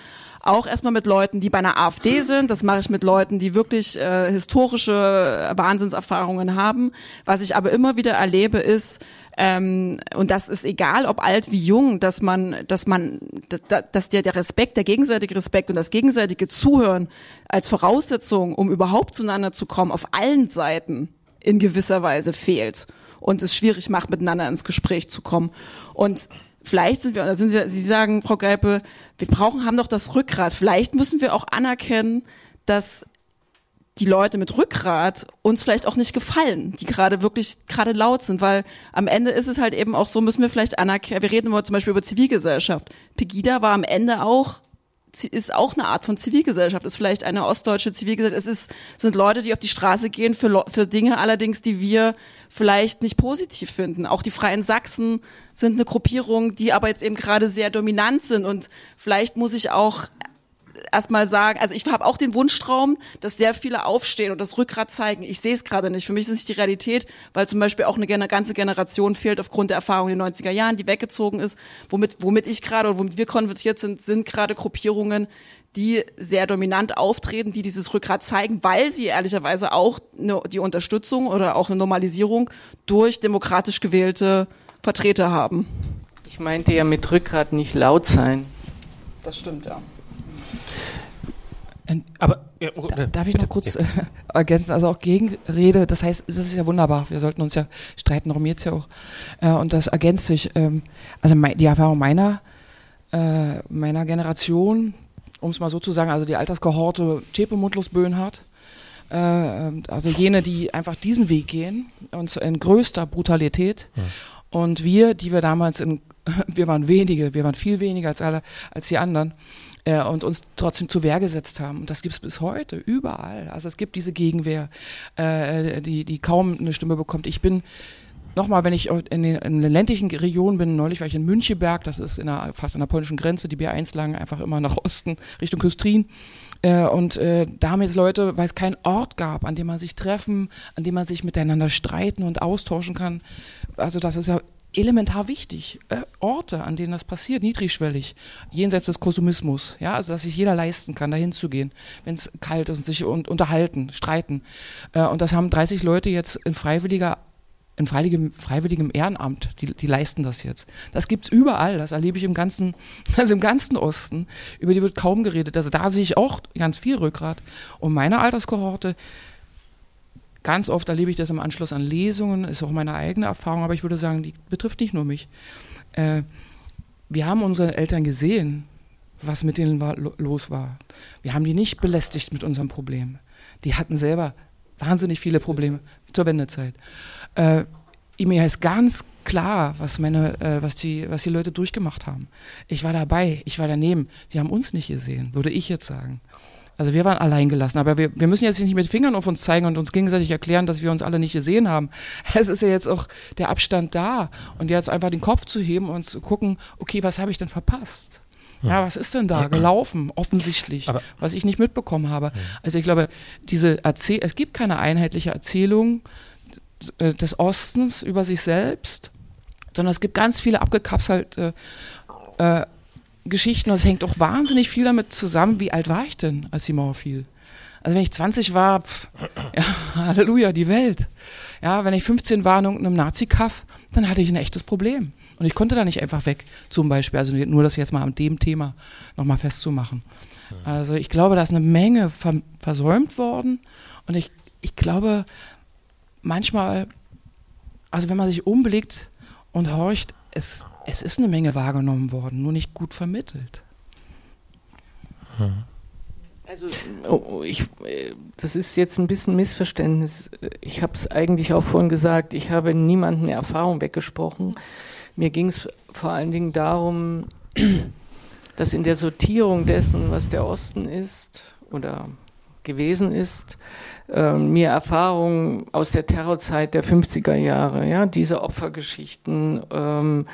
auch erstmal mit Leuten, die bei einer AfD sind. Das mache ich mit Leuten, die wirklich äh, historische Wahnsinnserfahrungen haben. Was ich aber immer wieder erlebe, ist, ähm, und das ist egal, ob alt wie jung, dass man, dass man, da- dass der, der Respekt, der gegenseitige Respekt und das gegenseitige Zuhören als Voraussetzung, um überhaupt zueinander zu kommen, auf allen Seiten in gewisser Weise fehlt und es schwierig macht, miteinander ins Gespräch zu kommen. Und vielleicht sind wir, oder sind wir, Sie sagen, Frau Greipe, wir brauchen, haben doch das Rückgrat. Vielleicht müssen wir auch anerkennen, dass die Leute mit Rückgrat uns vielleicht auch nicht gefallen, die gerade wirklich gerade laut sind, weil am Ende ist es halt eben auch so, müssen wir vielleicht anerkennen, wir reden immer zum Beispiel über Zivilgesellschaft. Pegida war am Ende auch ist auch eine Art von Zivilgesellschaft, ist vielleicht eine ostdeutsche Zivilgesellschaft. Es ist, sind Leute, die auf die Straße gehen für, für Dinge allerdings, die wir vielleicht nicht positiv finden. Auch die Freien Sachsen sind eine Gruppierung, die aber jetzt eben gerade sehr dominant sind und vielleicht muss ich auch erstmal sagen, also ich habe auch den Wunschtraum, dass sehr viele aufstehen und das Rückgrat zeigen. Ich sehe es gerade nicht. Für mich ist es nicht die Realität, weil zum Beispiel auch eine ganze Generation fehlt aufgrund der Erfahrung in den 90er Jahren, die weggezogen ist. Womit, womit ich gerade oder womit wir konvertiert sind, sind gerade Gruppierungen, die sehr dominant auftreten, die dieses Rückgrat zeigen, weil sie ehrlicherweise auch eine, die Unterstützung oder auch eine Normalisierung durch demokratisch gewählte Vertreter haben. Ich meinte ja mit Rückgrat nicht laut sein. Das stimmt, ja. Aber ja, oh, da, darf ich noch kurz äh, ergänzen? Also auch Gegenrede, das heißt, das ist ja wunderbar. Wir sollten uns ja streiten, darum jetzt ja auch. Äh, und das ergänzt sich. Ähm, also mein, die Erfahrung meiner, äh, meiner Generation, um es mal so zu sagen, also die Alterskohorte Zschäpe, Mundlos, Böhnhardt, äh, also jene, die einfach diesen Weg gehen, und in größter Brutalität. Ja. Und wir, die wir damals in, wir waren wenige, wir waren viel weniger als alle, als die anderen, äh, und uns trotzdem zur Wehr gesetzt haben. Und das gibt es bis heute, überall. Also es gibt diese Gegenwehr, äh, die, die kaum eine Stimme bekommt. Ich bin Nochmal, wenn ich in den, in den, ländlichen Regionen bin, neulich war ich in Müncheberg, das ist in der, fast an der polnischen Grenze, die B1 lang einfach immer nach Osten, Richtung Küstrin. Äh, und äh, da haben jetzt Leute, weil es keinen Ort gab, an dem man sich treffen, an dem man sich miteinander streiten und austauschen kann. Also das ist ja elementar wichtig. Äh, Orte, an denen das passiert, niedrigschwellig, jenseits des Konsumismus, ja, also dass sich jeder leisten kann, dahin zu gehen, wenn es kalt ist und sich un unterhalten, streiten. Äh, und das haben 30 Leute jetzt in freiwilliger in freiwilligem, freiwilligem Ehrenamt, die, die leisten das jetzt. Das gibt es überall, das erlebe ich im ganzen, also im ganzen Osten. Über die wird kaum geredet. Also da sehe ich auch ganz viel Rückgrat. Und meine Alterskohorte, Ganz oft erlebe ich das im Anschluss an Lesungen, ist auch meine eigene Erfahrung, aber ich würde sagen, die betrifft nicht nur mich. Äh, wir haben unsere Eltern gesehen, was mit denen war, los war. Wir haben die nicht belästigt mit unserem Problem. Die hatten selber wahnsinnig viele Probleme zur Wendezeit. Äh, mir ist ganz klar, was, meine, äh, was, die, was die Leute durchgemacht haben. Ich war dabei, ich war daneben. Die haben uns nicht gesehen, würde ich jetzt sagen. Also wir waren allein gelassen, aber wir, wir müssen jetzt nicht mit Fingern auf uns zeigen und uns gegenseitig erklären, dass wir uns alle nicht gesehen haben. Es ist ja jetzt auch der Abstand da und jetzt einfach den Kopf zu heben und zu gucken, okay, was habe ich denn verpasst? Ja, was ist denn da gelaufen, offensichtlich, aber, was ich nicht mitbekommen habe? Also ich glaube, diese Erzähl es gibt keine einheitliche Erzählung äh, des Ostens über sich selbst, sondern es gibt ganz viele abgekapselte äh, Geschichten, das hängt auch wahnsinnig viel damit zusammen, wie alt war ich denn, als die Mauer fiel. Also wenn ich 20 war, pff, ja, Halleluja, die Welt. Ja, wenn ich 15 war in irgendeinem Nazi-Kaff, dann hatte ich ein echtes Problem. Und ich konnte da nicht einfach weg, zum Beispiel. Also nur das jetzt mal an dem Thema nochmal festzumachen. Also ich glaube, da ist eine Menge versäumt worden. Und ich, ich glaube, manchmal, also wenn man sich umblickt und horcht, es es ist eine Menge wahrgenommen worden, nur nicht gut vermittelt. Also oh, oh, ich, äh, das ist jetzt ein bisschen Missverständnis. Ich habe es eigentlich auch vorhin gesagt, ich habe niemanden Erfahrung weggesprochen. Mir ging es vor allen Dingen darum, dass in der Sortierung dessen, was der Osten ist oder gewesen ist, äh, mir Erfahrungen aus der Terrorzeit der 50er Jahre, ja, diese Opfergeschichten, ähm,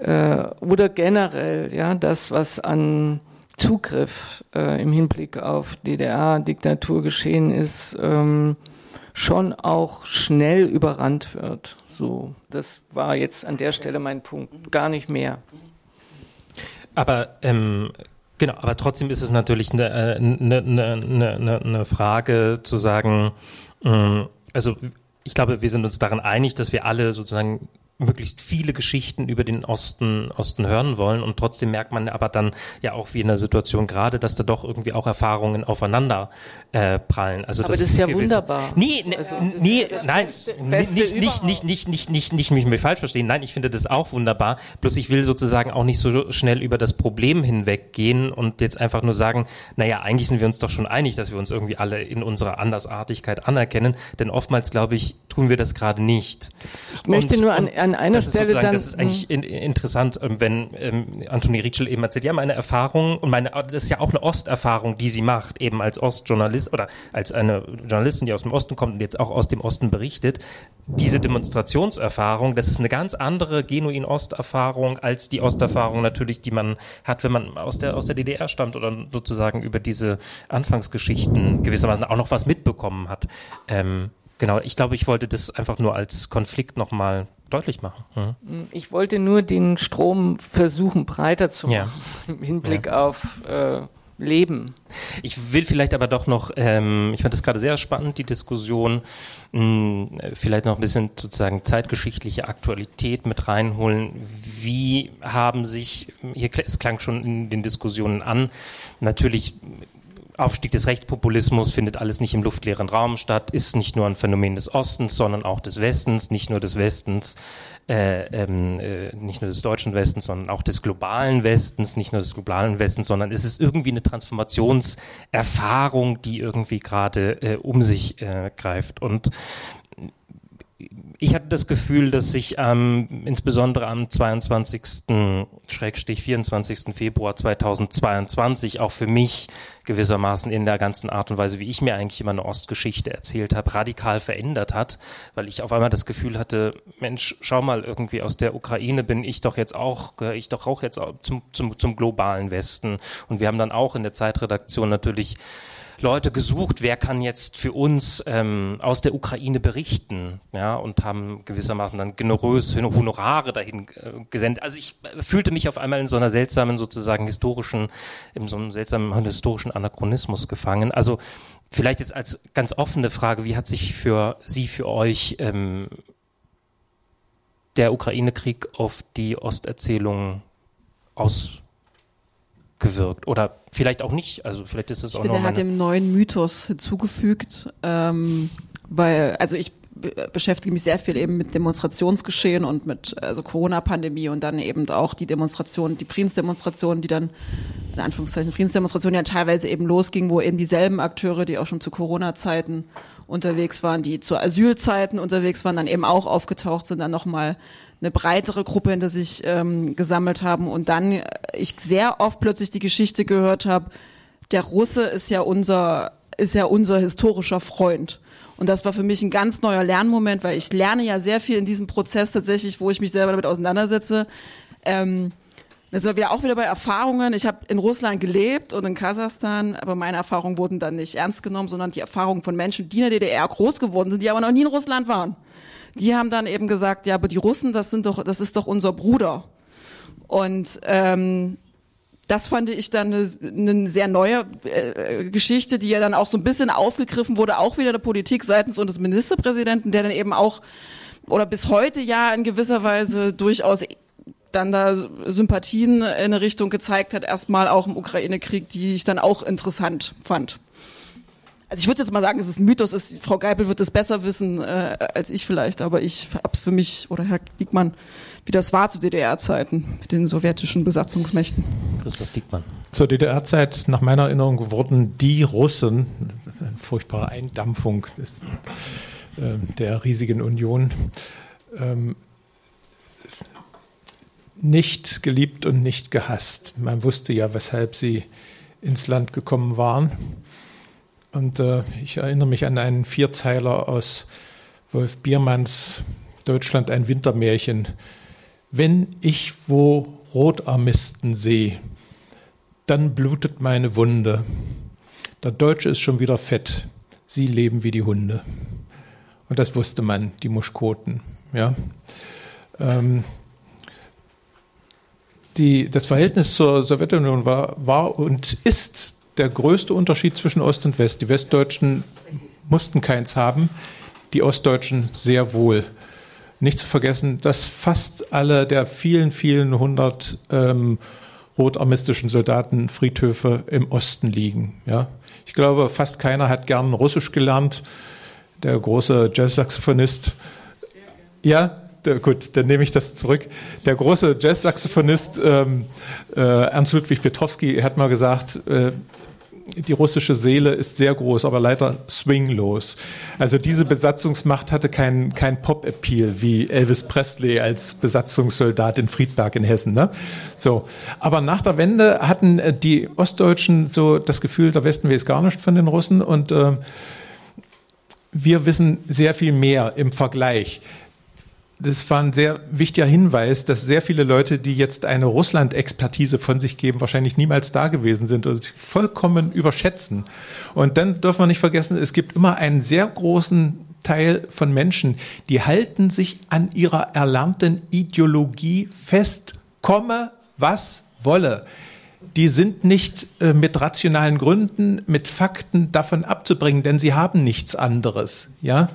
äh, oder generell ja das, was an Zugriff äh, im Hinblick auf DDR-Diktatur geschehen ist, ähm, schon auch schnell überrannt wird. So, das war jetzt an der Stelle mein Punkt, gar nicht mehr. Aber ähm, genau, aber trotzdem ist es natürlich eine, eine, eine, eine Frage zu sagen, ähm, also ich glaube, wir sind uns daran einig, dass wir alle sozusagen möglichst viele Geschichten über den Osten, Osten hören wollen und trotzdem merkt man aber dann ja auch wie in der Situation gerade, dass da doch irgendwie auch Erfahrungen aufeinander äh, prallen. Also aber das, das ist ja gewisse, wunderbar. Nee, ne, Also, nee, ist nein, Beste- nicht, nicht, nicht, nicht, nicht, nicht, nicht, nicht mich falsch verstehen. Nein, ich finde das auch wunderbar. Bloß ich will sozusagen auch nicht so schnell über das Problem hinweggehen und jetzt einfach nur sagen, naja, eigentlich sind wir uns doch schon einig, dass wir uns irgendwie alle in unserer Andersartigkeit anerkennen. Denn oftmals, glaube ich, tun wir das gerade nicht. Ich möchte nur an, an einer Stelle dann. Das ist eigentlich in, interessant, ähm, wenn ähm, Antoni Rietschel eben erzählt, ja, meine Erfahrung und meine, das ist ja auch eine Osterfahrung, die sie macht, eben als Ostjournalist oder als eine Journalistin, die aus dem Osten kommt und jetzt auch aus dem Osten berichtet. Diese Demonstrationserfahrung, das ist eine ganz andere genuin Osterfahrung als die Osterfahrung natürlich, die man hat, wenn man aus der, aus der DDR stammt oder sozusagen über diese Anfangsgeschichten gewissermaßen auch noch was mitbekommen hat. Ähm, genau, ich glaube, ich wollte das einfach nur als Konflikt nochmal deutlich machen. Mhm. Ich wollte nur den Strom versuchen, breiter zu machen Ja. im Hinblick auf äh, Leben. Ich will vielleicht aber doch noch, ähm, ich fand das gerade sehr spannend, die Diskussion, mh, vielleicht noch ein bisschen sozusagen zeitgeschichtliche Aktualität mit reinholen. Wie haben sich, hier, es klang schon in den Diskussionen an, natürlich Aufstieg des Rechtspopulismus findet alles nicht im luftleeren Raum statt, ist nicht nur ein Phänomen des Ostens, sondern auch des Westens, nicht nur des Westens, äh, ähm, äh, nicht nur des deutschen Westens, sondern auch des globalen Westens, nicht nur des globalen Westens, sondern es ist irgendwie eine Transformationserfahrung, die irgendwie gerade äh, um sich äh, greift. Und ich hatte das Gefühl, dass sich ähm, insbesondere am 22.-24. Februar 2022 auch für mich gewissermaßen in der ganzen Art und Weise, wie ich mir eigentlich immer eine Ostgeschichte erzählt habe, radikal verändert hat, weil ich auf einmal das Gefühl hatte, Mensch, schau mal, irgendwie aus der Ukraine bin ich doch jetzt auch, gehöre ich doch auch jetzt zum, zum, zum globalen Westen. Und wir haben dann auch in der Zeitredaktion natürlich Leute gesucht, wer kann jetzt für uns ähm, aus der Ukraine berichten, ja, und haben gewissermaßen dann generös Honorare dahin äh, gesendet. Also ich äh, fühlte mich auf einmal in so einer seltsamen sozusagen historischen, in so einem seltsamen historischen Anachronismus gefangen. Also vielleicht jetzt als ganz offene Frage, wie hat sich für Sie, für euch ähm, der Ukraine-Krieg auf die Osterzählung ausgewirkt? Oder vielleicht auch nicht, also vielleicht ist es Ich auch finde, noch er hat dem neuen Mythos hinzugefügt, ähm, weil, also ich be- beschäftige mich sehr viel eben mit Demonstrationsgeschehen und mit also Corona-Pandemie und dann eben auch die Demonstrationen, die Friedensdemonstrationen, die dann in Anführungszeichen Friedensdemonstrationen ja teilweise eben losgingen, wo eben dieselben Akteure, die auch schon zu Corona-Zeiten unterwegs waren, die zu Asylzeiten unterwegs waren, dann eben auch aufgetaucht sind, dann nochmal eine breitere Gruppe hinter sich ähm, gesammelt haben und dann äh, ich sehr oft plötzlich die Geschichte gehört habe, der Russe ist ja unser ist ja unser historischer Freund. Und das war für mich ein ganz neuer Lernmoment, weil ich lerne ja sehr viel in diesem Prozess tatsächlich, wo ich mich selber damit auseinandersetze. Ähm, das war wieder auch wieder bei Erfahrungen. Ich habe in Russland gelebt und in Kasachstan, aber meine Erfahrungen wurden dann nicht ernst genommen, sondern die Erfahrungen von Menschen, die in der DDR groß geworden sind, die aber noch nie in Russland waren. Die haben dann eben gesagt, ja, aber die Russen, das sind doch, das ist doch unser Bruder. Und ähm, das fand ich dann eine, eine sehr neue äh, Geschichte, die ja dann auch so ein bisschen aufgegriffen wurde, auch wieder der Politik seitens unseres Ministerpräsidenten, der dann eben auch oder bis heute ja in gewisser Weise durchaus dann da Sympathien in eine Richtung gezeigt hat, erstmal auch im Ukraine-Krieg, die ich dann auch interessant fand. Also ich würde jetzt mal sagen, es ist ein Mythos, ist, Frau Geipel wird es besser wissen äh, als ich vielleicht, aber ich hab's für mich, oder Herr Diekmann, wie das war zu DDR-Zeiten mit den sowjetischen Besatzungsmächten. Christoph Diekmann. Zur DDR-Zeit, nach meiner Erinnerung, wurden die Russen, eine furchtbare Eindampfung des, äh, der riesigen Union, ähm, nicht geliebt und nicht gehasst. Man wusste ja, weshalb sie ins Land gekommen waren. Und äh, ich erinnere mich an einen Vierzeiler aus Wolf Biermanns Deutschland ein Wintermärchen. Wenn ich wo Rotarmisten sehe, dann blutet meine Wunde. Der Deutsche ist schon wieder fett. Sie leben wie die Hunde. Und das wusste man, die Muschkoten. Ja. Ähm, die, das Verhältnis zur Sowjetunion war, war und ist der größte Unterschied zwischen Ost und West. Die Westdeutschen mussten keins haben, die Ostdeutschen sehr wohl. Nicht zu vergessen, dass fast alle der vielen, vielen hundert ähm, rotarmistischen Soldaten Friedhöfe im Osten liegen. Ja? Ich glaube, fast keiner hat gern Russisch gelernt. Der große Jazz-Saxophonist. Ja, der, gut, dann nehme ich das zurück. Der große Jazz-Saxophonist ähm, äh, Ernst Ludwig Petrowski hat mal gesagt, äh, die russische Seele ist sehr groß, aber leider swinglos. Also diese Besatzungsmacht hatte keinen kein Pop-Appeal wie Elvis Presley als Besatzungssoldat in Friedberg in Hessen. Ne? So, aber nach der Wende hatten äh, die Ostdeutschen so das Gefühl, der Westen weiß gar nicht von den Russen und äh, wir wissen sehr viel mehr im Vergleich das war ein sehr wichtiger Hinweis, dass sehr viele Leute, die jetzt eine Russland-Expertise von sich geben, wahrscheinlich niemals da gewesen sind und sich vollkommen überschätzen. Und dann dürfen wir nicht vergessen, es gibt immer einen sehr großen Teil von Menschen, die halten sich an ihrer erlernten Ideologie fest, komme was wolle. Die sind nicht äh, mit rationalen Gründen, mit Fakten davon abzubringen, denn sie haben nichts anderes, ja.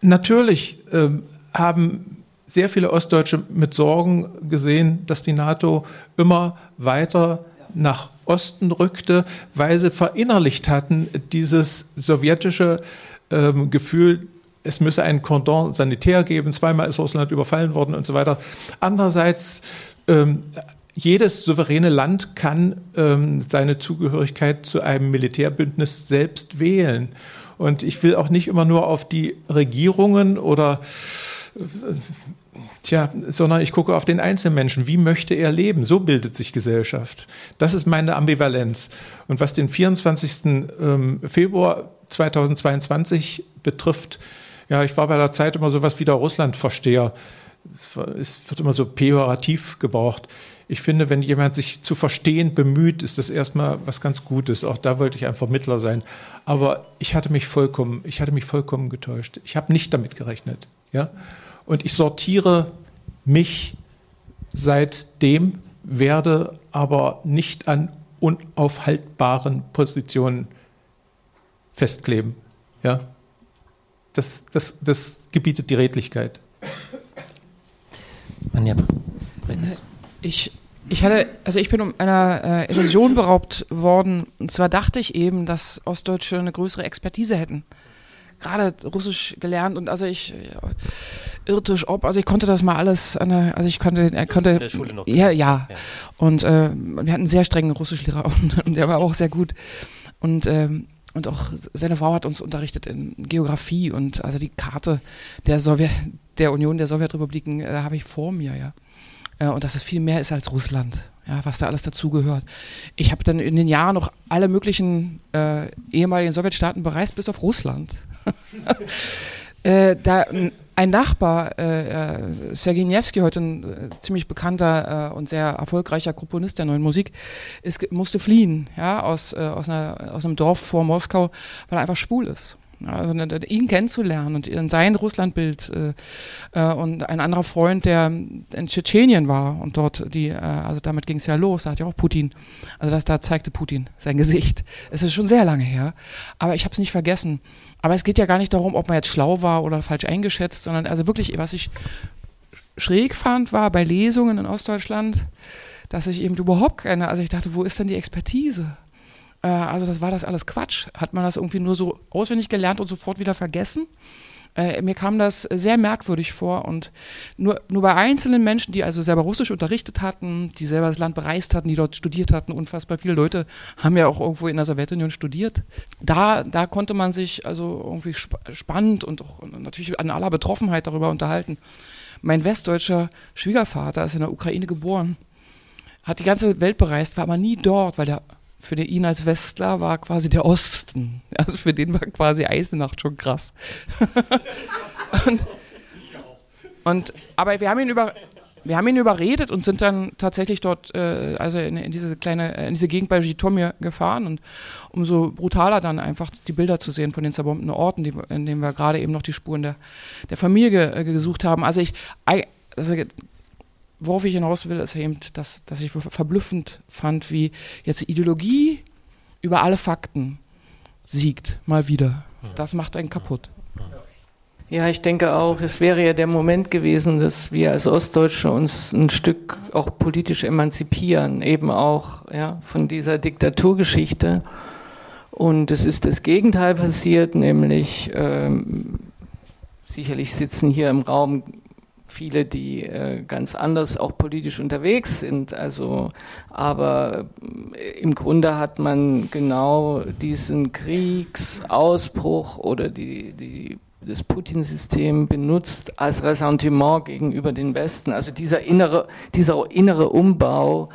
Natürlich ähm, haben sehr viele Ostdeutsche mit Sorgen gesehen, dass die NATO immer weiter nach Osten rückte, weil sie verinnerlicht hatten, dieses sowjetische ähm, Gefühl, es müsse ein Cordon sanitär geben, zweimal ist Russland überfallen worden und so weiter. Andererseits, ähm, jedes souveräne Land kann ähm, seine Zugehörigkeit zu einem Militärbündnis selbst wählen. Und ich will auch nicht immer nur auf die Regierungen oder Tja, sondern ich gucke auf den Einzelmenschen. Wie möchte er leben? So bildet sich Gesellschaft. Das ist meine Ambivalenz. Und was den 24. Ähm, Februar 2022 betrifft, ja, ich war bei der Zeit immer so was wie der Russlandversteher. Es wird immer so pejorativ gebraucht ich finde, wenn jemand sich zu verstehen bemüht, ist das erstmal was ganz Gutes. Auch da wollte ich ein Vermittler sein. Aber ich hatte mich vollkommen, ich hatte mich vollkommen getäuscht. Ich habe nicht damit gerechnet. Ja? Und ich sortiere mich seitdem, werde aber nicht an unaufhaltbaren Positionen festkleben. Ja? Das, das, das gebietet die Redlichkeit. Manja. Ich, ich hatte, also ich bin um einer äh, Illusion beraubt worden. Und zwar dachte ich eben, dass Ostdeutsche eine größere Expertise hätten. Gerade Russisch gelernt und also ich ja, irrtisch ob, also ich konnte das mal alles, eine, also ich konnte, er konnte, in der Schule noch ja, ja, ja. Und äh, wir hatten einen sehr strengen Russischlehrer und, und der war auch sehr gut. Und ähm, und auch seine Frau hat uns unterrichtet in Geografie und also die Karte der Sowjet, der Union der Sowjetrepubliken äh, habe ich vor mir, ja. Äh, und dass es viel mehr ist als Russland, ja, was da alles dazugehört. Ich habe dann in den Jahren noch alle möglichen äh, ehemaligen Sowjetstaaten bereist, bis auf Russland. äh, da ein Nachbar, äh, äh Sergei Nevsky, heute ein äh, ziemlich bekannter äh, und sehr erfolgreicher Komponist der neuen Musik, ist, musste fliehen ja, aus, aus, einer, aus einem Dorf vor Moskau, weil er einfach schwul ist. Also ihn kennenzulernen und sein Russlandbild äh, äh, und ein anderer Freund, der in Tschetschenien war und dort die, äh, also damit ging es ja los, da hat ja auch Putin, also das da zeigte Putin sein Gesicht. Es ist schon sehr lange her, aber ich habe es nicht vergessen. Aber es geht ja gar nicht darum, ob man jetzt schlau war oder falsch eingeschätzt, sondern also wirklich, was ich schräg fand, war bei Lesungen in Ostdeutschland, dass ich eben überhaupt keine, also ich dachte, wo ist denn die Expertise? Äh, also das war das alles Quatsch. Hat man das irgendwie nur so auswendig gelernt und sofort wieder vergessen? Äh, mir kam das sehr merkwürdig vor und nur, nur bei einzelnen Menschen, die also selber Russisch unterrichtet hatten, die selber das Land bereist hatten, die dort studiert hatten, unfassbar viele Leute haben ja auch irgendwo in der Sowjetunion studiert. Da, da konnte man sich also irgendwie sp spannend und auch natürlich an aller Betroffenheit darüber unterhalten. Mein westdeutscher Schwiegervater ist in der Ukraine geboren, hat die ganze Welt bereist, war aber nie dort, weil der für ihn als Westler war quasi der Osten. Also für den war quasi Eisenacht schon krass. und, und, aber wir haben ihn über, wir haben ihn überredet und sind dann tatsächlich dort, äh, also in, in, diese kleine, in diese Gegend bei Jitomir gefahren und umso brutaler dann einfach die Bilder zu sehen von den zerbombten Orten, die, in denen wir gerade eben noch die Spuren der, der Familie äh, gesucht haben. Also ich, also worauf ich hinaus will, ist eben, dass, dass ich verblüffend fand, wie jetzt Ideologie über alle Fakten siegt, mal wieder. Das macht einen kaputt. Ja, ich denke auch, es wäre ja der Moment gewesen, dass wir als Ostdeutsche uns ein Stück auch politisch emanzipieren, eben auch ja, von dieser Diktaturgeschichte. Und es ist das Gegenteil passiert, nämlich ähm, sicherlich sitzen hier im Raum viele, die äh, ganz anders auch politisch unterwegs sind. Also, aber äh, im Grunde hat man genau diesen Kriegsausbruch oder die, die das Putin-System benutzt als Ressentiment gegenüber den Westen. Also dieser innere, dieser innere Umbau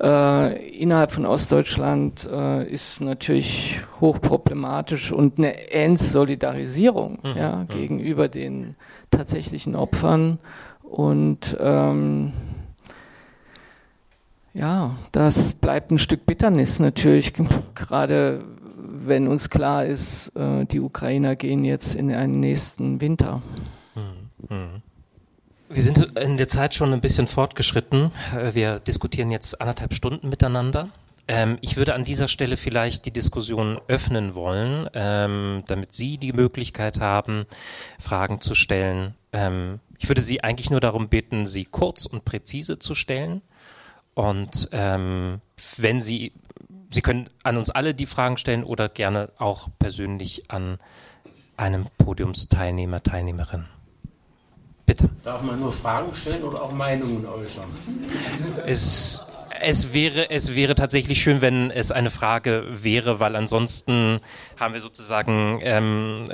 äh, innerhalb von Ostdeutschland äh, ist natürlich hochproblematisch und eine Entsolidarisierung mhm. ja, mhm. gegenüber den tatsächlichen Opfern. Und ähm, ja, das bleibt ein Stück Bitternis natürlich, gerade wenn uns klar ist, äh, die Ukrainer gehen jetzt in einen nächsten Winter. Mhm. Wir sind in der Zeit schon ein bisschen fortgeschritten. Äh, wir diskutieren jetzt anderthalb Stunden miteinander. Ähm, ich würde an dieser Stelle vielleicht die Diskussion öffnen wollen, ähm, damit Sie die Möglichkeit haben, Fragen zu stellen. Ähm, ich würde Sie eigentlich nur darum bitten, sie kurz und präzise zu stellen. Und wenn Sie, Sie können an uns alle die Fragen stellen oder gerne auch persönlich an einem Podiumsteilnehmer, Teilnehmerin. Bitte. Darf man nur Fragen stellen oder auch Meinungen äußern? Es, es, wäre, es wäre tatsächlich schön, wenn es eine Frage wäre, weil ansonsten haben wir sozusagen ähm,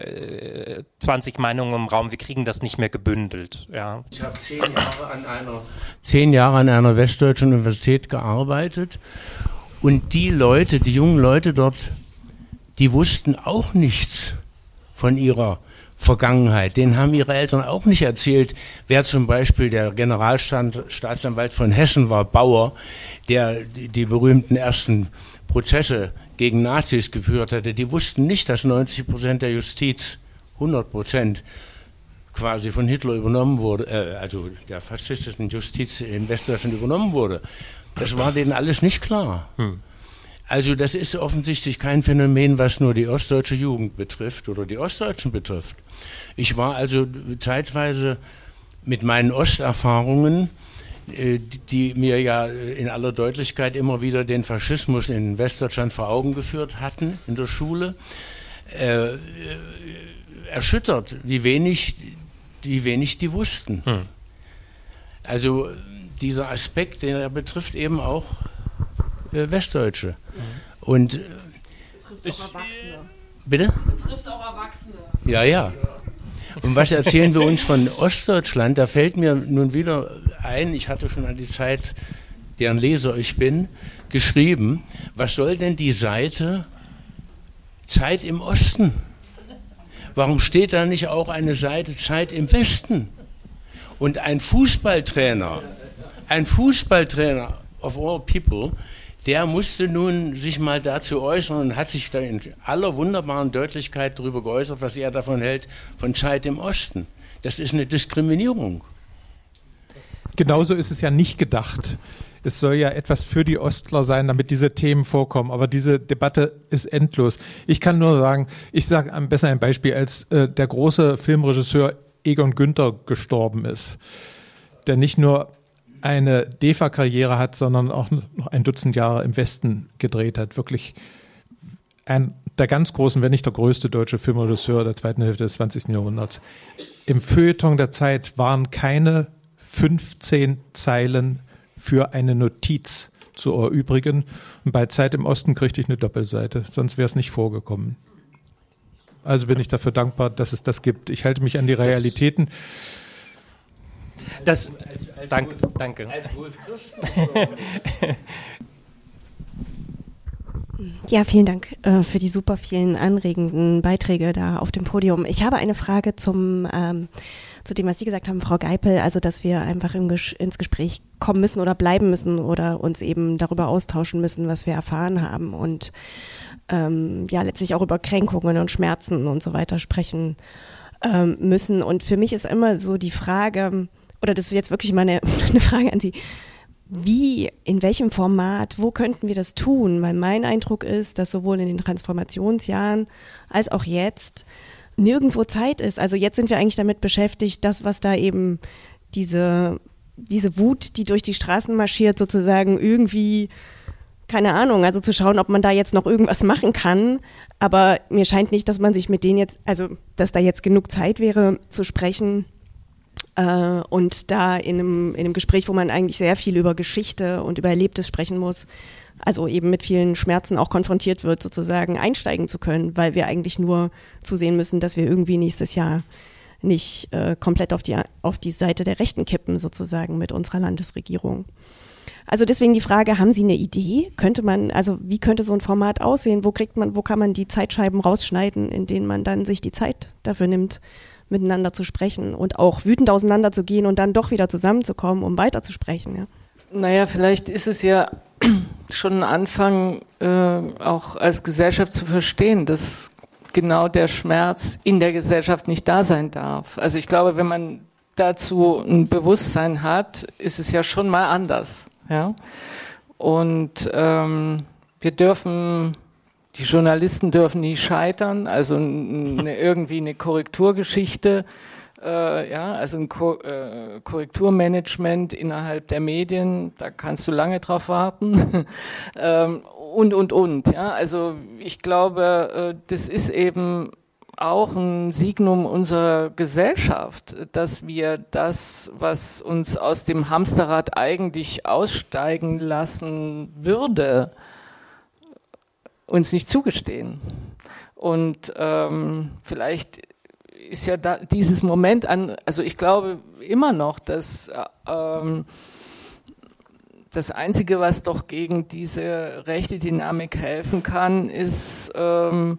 20 äh, Meinungen im Raum. Wir kriegen das nicht mehr gebündelt. Ja. Ich habe zehn Jahre an einer, zehn Jahre an einer westdeutschen Universität gearbeitet und die Leute, die jungen Leute dort, die wussten auch nichts von ihrer Vergangenheit. Den haben ihre Eltern auch nicht erzählt, wer zum Beispiel der Generalstaatsanwalt von Hessen war, Bauer, der die berühmten ersten Prozesse gegen Nazis geführt hatte. Die wussten nicht, dass 90 Prozent der Justiz, 100 Prozent, quasi von Hitler übernommen wurde, äh, also der faschistischen Justiz in Westdeutschland übernommen wurde. Das war denen alles nicht klar. Hm. Also das ist offensichtlich kein Phänomen, was nur die ostdeutsche Jugend betrifft oder die Ostdeutschen betrifft. Ich war also zeitweise mit meinen Osterfahrungen, äh, die mir ja in aller Deutlichkeit immer wieder den Faschismus in Westdeutschland vor Augen geführt hatten in der Schule, äh, erschüttert, wie wenig, wie wenig die wussten. Hm. Also dieser Aspekt, der betrifft eben auch äh, Westdeutsche. Mhm. Und betrifft auch Erwachsene. Bitte? Betrifft auch Erwachsene. Ja, ja. Und was erzählen wir uns von Ostdeutschland? Da fällt mir nun wieder ein, ich hatte schon an die Zeit, deren Leser ich bin, geschrieben, was soll denn die Seite Zeit im Osten? Warum steht da nicht auch eine Seite Zeit im Westen? Und ein Fußballtrainer, ein Fußballtrainer of all people, der musste nun sich mal dazu äußern und hat sich da in aller wunderbaren Deutlichkeit darüber geäußert, was er davon hält, von Zeit im Osten. Das ist eine Diskriminierung. Genauso ist es ja nicht gedacht. Es soll ja etwas für die Ostler sein, damit diese Themen vorkommen. Aber diese Debatte ist endlos. Ich kann nur sagen, ich sage am besten ein Beispiel, als äh, der große Filmregisseur Egon Günther gestorben ist, der nicht nur eine DEFA-Karriere hat, sondern auch noch ein Dutzend Jahre im Westen gedreht hat. Wirklich ein der ganz großen, wenn nicht der größte deutsche Filmregisseur der zweiten Hälfte des 20. Jahrhunderts. Im Feuilleton der Zeit waren keine 15 Zeilen für eine Notiz zu erübrigen. Und bei Zeit im Osten kriegte ich eine Doppelseite, sonst wäre es nicht vorgekommen. Also bin ich dafür dankbar, dass es das gibt. Ich halte mich an die Realitäten. Das das, danke, danke. Ja, vielen Dank äh, für die super vielen anregenden Beiträge da auf dem Podium. Ich habe eine Frage zum, ähm, zu dem, was Sie gesagt haben, Frau Geipel, also dass wir einfach Ges ins Gespräch kommen müssen oder bleiben müssen oder uns eben darüber austauschen müssen, was wir erfahren haben und ähm, ja letztlich auch über Kränkungen und Schmerzen und so weiter sprechen ähm, müssen. Und für mich ist immer so die Frage, oder das ist jetzt wirklich mal eine, eine Frage an Sie. Wie, in welchem Format, wo könnten wir das tun? Weil mein Eindruck ist, dass sowohl in den Transformationsjahren als auch jetzt nirgendwo Zeit ist. Also jetzt sind wir eigentlich damit beschäftigt, das, was da eben diese, diese Wut, die durch die Straßen marschiert, sozusagen irgendwie, keine Ahnung, also zu schauen, ob man da jetzt noch irgendwas machen kann. Aber mir scheint nicht, dass man sich mit denen jetzt, also dass da jetzt genug Zeit wäre zu sprechen. Äh, und da in einem, in einem Gespräch, wo man eigentlich sehr viel über Geschichte und über Erlebtes sprechen muss, also eben mit vielen Schmerzen auch konfrontiert wird, sozusagen einsteigen zu können, weil wir eigentlich nur zusehen müssen, dass wir irgendwie nächstes Jahr nicht äh, komplett auf die, auf die Seite der Rechten kippen, sozusagen mit unserer Landesregierung. Also deswegen die Frage, haben Sie eine Idee? Könnte man, also wie könnte so ein Format aussehen? Wo kriegt man, wo kann man die Zeitscheiben rausschneiden, in denen man dann sich die Zeit dafür nimmt, miteinander zu sprechen und auch wütend auseinanderzugehen und dann doch wieder zusammenzukommen, um weiterzusprechen, ja? Naja, vielleicht ist es ja schon ein Anfang, äh, auch als Gesellschaft zu verstehen, dass genau der Schmerz in der Gesellschaft nicht da sein darf. Also ich glaube, wenn man dazu ein Bewusstsein hat, ist es ja schon mal anders. Ja? Und ähm, wir dürfen, die Journalisten dürfen nie scheitern, also eine, irgendwie eine Korrekturgeschichte äh, ja, also ein Ko äh, Korrekturmanagement innerhalb der Medien, da kannst du lange drauf warten. ähm, und, und, und. Ja, also ich glaube, äh, das ist eben auch ein Signum unserer Gesellschaft, dass wir das, was uns aus dem Hamsterrad eigentlich aussteigen lassen würde, uns nicht zugestehen. Und ähm, vielleicht ist ja da, dieses Moment an, also ich glaube immer noch, dass ähm, das Einzige, was doch gegen diese rechte Dynamik helfen kann, ist ähm,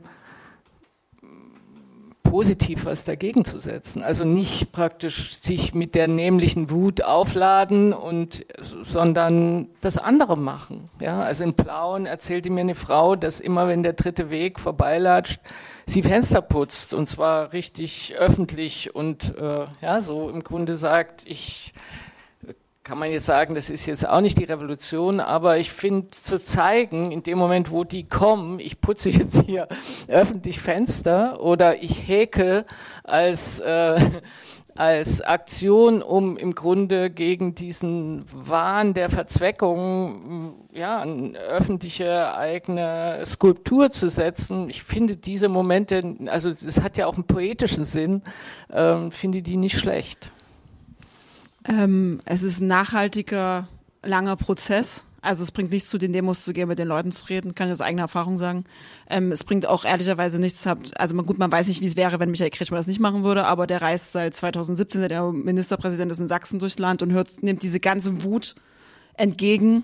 positiv was dagegen zu setzen. Also nicht praktisch sich mit der nämlichen Wut aufladen und sondern das andere machen. Ja, also in Plauen erzählte mir eine Frau, dass immer wenn der dritte Weg vorbeilatscht, sie Fenster putzt und zwar richtig öffentlich und äh, ja, so im Grunde sagt, ich kann man jetzt sagen, das ist jetzt auch nicht die Revolution, aber ich finde zu zeigen, in dem Moment, wo die kommen, ich putze jetzt hier öffentlich Fenster oder ich häke als äh, als Aktion, um im Grunde gegen diesen Wahn der Verzweckung ja, eine öffentliche eigene Skulptur zu setzen. Ich finde diese Momente, also es hat ja auch einen poetischen Sinn, ähm, finde die nicht schlecht. Ähm, es ist ein nachhaltiger, langer Prozess also es bringt nichts zu den Demos zu gehen, mit den Leuten zu reden, kann ich aus eigener Erfahrung sagen. Ähm, es bringt auch ehrlicherweise nichts, also gut, man weiß nicht, wie es wäre, wenn Michael Kretschmer das nicht machen würde, aber der reist seit 2017, seit er Ministerpräsident ist in Sachsen durchs Land und hört, nimmt diese ganze Wut entgegen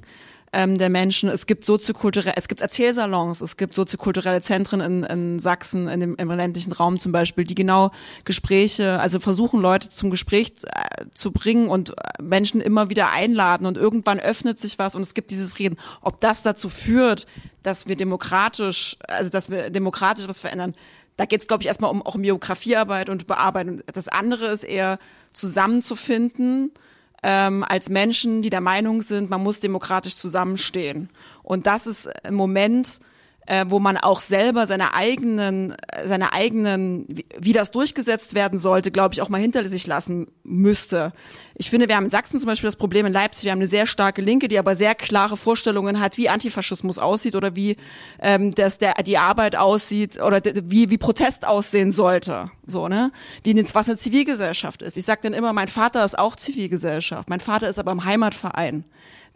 ähm, der Menschen. Es gibt soziokulturelle, es gibt Erzählsalons, es gibt soziokulturelle Zentren in, in Sachsen, in dem, im ländlichen Raum zum Beispiel, die genau Gespräche, also versuchen Leute zum Gespräch äh, zu bringen und äh, Menschen immer wieder einladen und irgendwann öffnet sich was und es gibt dieses Reden. Ob das dazu führt, dass wir demokratisch, also dass wir demokratisch was verändern, da geht es, glaube ich, erstmal um auch um Biografiearbeit und Bearbeitung. Das andere ist eher zusammenzufinden ähm, als Menschen, die der Meinung sind, man muss demokratisch zusammenstehen. Und das ist ein Moment, äh, wo man auch selber seine eigenen, seine eigenen, wie, wie das durchgesetzt werden sollte, glaube ich, auch mal hinter sich lassen müsste. Ich finde, wir haben in Sachsen zum Beispiel das Problem in Leipzig, wir haben eine sehr starke Linke, die aber sehr klare Vorstellungen hat, wie Antifaschismus aussieht oder wie ähm, das der die Arbeit aussieht oder wie wie Protest aussehen sollte, so ne, wie eine, was eine Zivilgesellschaft ist. Ich sage dann immer, mein Vater ist auch Zivilgesellschaft, mein Vater ist aber im Heimatverein.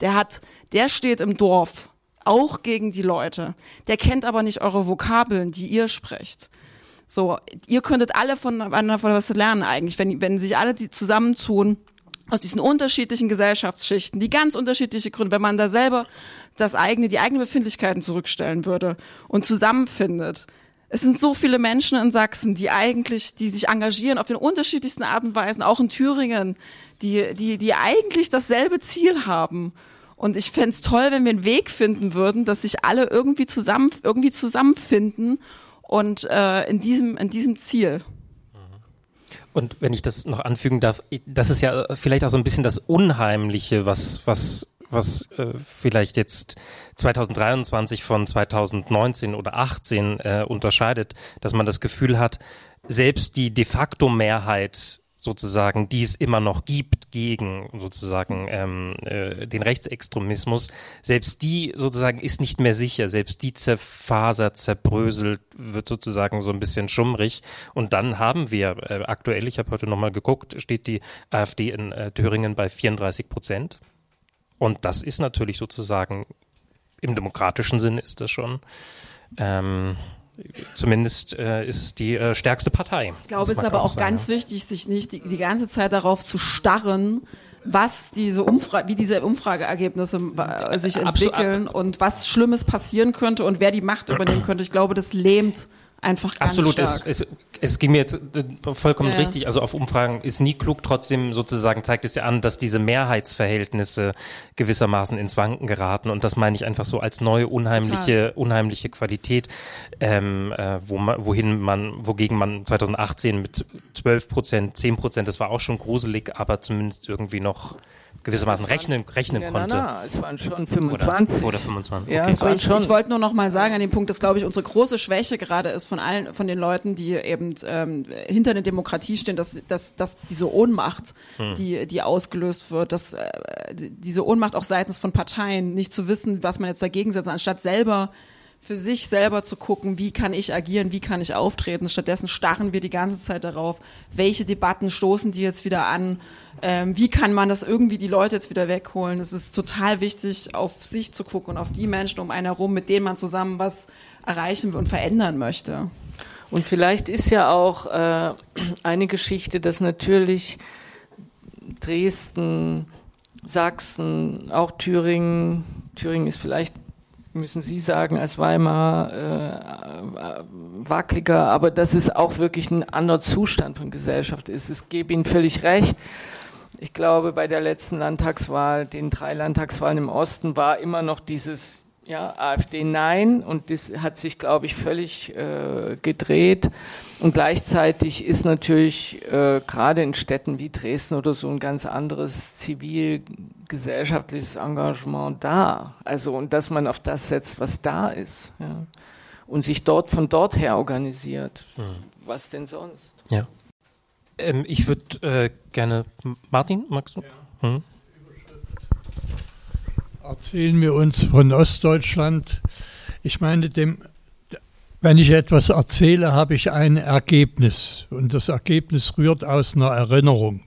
Der hat, der steht im Dorf auch gegen die Leute. Der kennt aber nicht eure Vokabeln, die ihr sprecht. So, ihr könntet alle voneinander was lernen eigentlich, wenn, wenn sich alle die zusammentun aus diesen unterschiedlichen Gesellschaftsschichten, die ganz unterschiedliche Gründe, wenn man da selber das eigene, die eigenen Befindlichkeiten zurückstellen würde und zusammenfindet. Es sind so viele Menschen in Sachsen, die eigentlich, die sich engagieren auf den unterschiedlichsten Arten und Weisen, auch in Thüringen, die, die, die eigentlich dasselbe Ziel haben. Und ich fände es toll, wenn wir einen Weg finden würden, dass sich alle irgendwie zusammen, irgendwie zusammenfinden und äh, in diesem, in diesem Ziel. Und wenn ich das noch anfügen darf, das ist ja vielleicht auch so ein bisschen das Unheimliche, was, was, was äh, vielleicht jetzt 2023 von 2019 oder 18 äh, unterscheidet, dass man das Gefühl hat, selbst die de facto Mehrheit sozusagen, die es immer noch gibt gegen sozusagen ähm, äh, den Rechtsextremismus, selbst die sozusagen ist nicht mehr sicher, selbst die zerfasert, zerbröselt, wird sozusagen so ein bisschen schummrig. Und dann haben wir äh, aktuell, ich habe heute nochmal geguckt, steht die AfD in äh, Thüringen bei 34 Prozent. Und das ist natürlich sozusagen im demokratischen Sinn ist das schon ähm, zumindest äh, ist es die äh, stärkste Partei. Ich glaube, es ist aber auch sagen, ganz ja. wichtig, sich nicht die, die ganze Zeit darauf zu starren, was diese Umfrage, wie diese Umfrageergebnisse äh, sich entwickeln Absolut. und was Schlimmes passieren könnte und wer die Macht übernehmen könnte. Ich glaube, das lähmt einfach ganz Absolut, stark. Es, es, es ging mir jetzt äh, vollkommen ja. richtig. Also auf Umfragen ist nie klug. Trotzdem sozusagen zeigt es ja an, dass diese Mehrheitsverhältnisse gewissermaßen ins Wanken geraten. Und das meine ich einfach so als neue unheimliche, Total. unheimliche Qualität, ähm, äh, wo man, wohin man, wogegen man 2018 mit 12 Prozent, 10 Prozent, das war auch schon gruselig, aber zumindest irgendwie noch gewissermaßen rechnen, rechnen na, konnte. Na, na, es waren schon 25. Oder, oder 25. Ja, okay. Aber ich, ich wollte nur noch mal sagen an dem Punkt, dass glaube ich unsere große Schwäche gerade ist von allen, von den Leuten, die eben ähm, hinter der Demokratie stehen, dass, dass, dass diese Ohnmacht, hm. die, die ausgelöst wird, dass äh, diese Ohnmacht auch seitens von Parteien, nicht zu wissen, was man jetzt dagegen setzt, anstatt selber für sich selber zu gucken, wie kann ich agieren, wie kann ich auftreten. Stattdessen starren wir die ganze Zeit darauf, welche Debatten stoßen die jetzt wieder an, ähm, wie kann man das irgendwie die Leute jetzt wieder wegholen. Es ist total wichtig, auf sich zu gucken und auf die Menschen um einen herum, mit denen man zusammen was erreichen und verändern möchte. Und vielleicht ist ja auch äh, eine Geschichte, dass natürlich Dresden, Sachsen, auch Thüringen, Thüringen ist vielleicht müssen Sie sagen, als Weimar äh, wackeliger, aber dass es auch wirklich ein anderer Zustand von Gesellschaft ist. Ich gebe Ihnen völlig recht. Ich glaube, bei der letzten Landtagswahl, den drei Landtagswahlen im Osten, war immer noch dieses ja, AfD Nein und das hat sich, glaube ich, völlig äh, gedreht. Und gleichzeitig ist natürlich äh, gerade in Städten wie Dresden oder so ein ganz anderes zivilgesellschaftliches Engagement da. Also und dass man auf das setzt, was da ist. Ja. Und sich dort von dort her organisiert. Mhm. Was denn sonst? Ja. Ähm, ich würde äh, gerne. Martin, magst du? Ja. Hm? Erzählen wir uns von Ostdeutschland. Ich meine, dem, wenn ich etwas erzähle, habe ich ein Ergebnis. Und das Ergebnis rührt aus einer Erinnerung.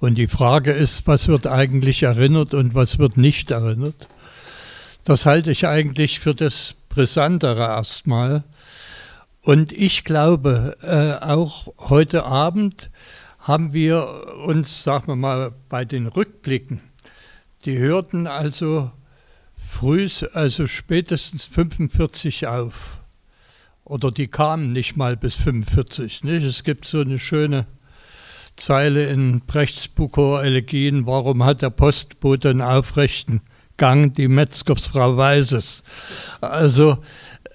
Und die Frage ist, was wird eigentlich erinnert und was wird nicht erinnert? Das halte ich eigentlich für das Brisantere erstmal. Und ich glaube, äh, auch heute Abend haben wir uns, sagen wir mal, bei den Rückblicken die hörten also früh, also spätestens 45 auf. Oder die kamen nicht mal bis 45. Nicht? Es gibt so eine schöne Zeile in Brechts Bucher Elegien, warum hat der Postbote einen aufrechten Gang, die Metzgersfrau weiß es. Also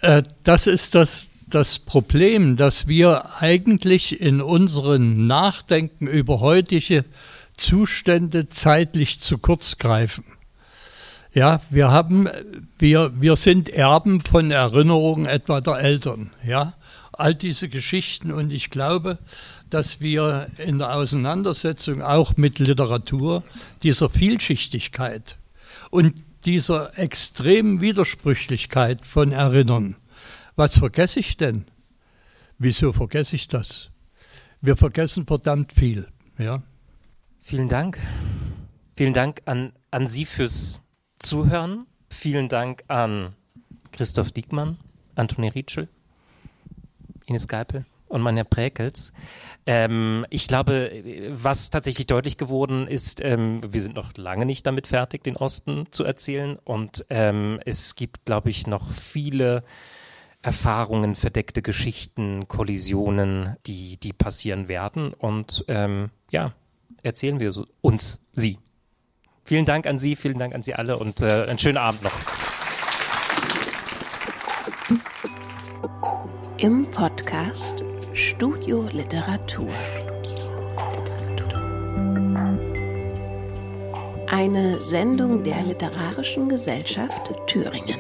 äh, das ist das, das Problem, dass wir eigentlich in unserem Nachdenken über heutige Zustände zeitlich zu kurz greifen. Ja, wir haben, wir, wir sind Erben von Erinnerungen etwa der Eltern, ja. All diese Geschichten und ich glaube, dass wir in der Auseinandersetzung auch mit Literatur dieser Vielschichtigkeit und dieser extremen Widersprüchlichkeit von Erinnern. Was vergesse ich denn? Wieso vergesse ich das? Wir vergessen verdammt viel, ja. Vielen Dank. Vielen Dank an, an Sie fürs Zuhören. Vielen Dank an Christoph Diekmann, Antoni Rietschel, Ines Geipel und Manja Präkels. Ähm, ich glaube, was tatsächlich deutlich geworden ist, ähm, wir sind noch lange nicht damit fertig, den Osten zu erzählen. Und ähm, es gibt, glaube ich, noch viele Erfahrungen, verdeckte Geschichten, Kollisionen, die, die passieren werden. Und ähm, ja, erzählen wir uns sie. Vielen Dank an Sie, vielen Dank an Sie alle und äh, einen schönen Abend noch. Im Podcast Studio Literatur. Eine Sendung der Literarischen Gesellschaft Thüringen.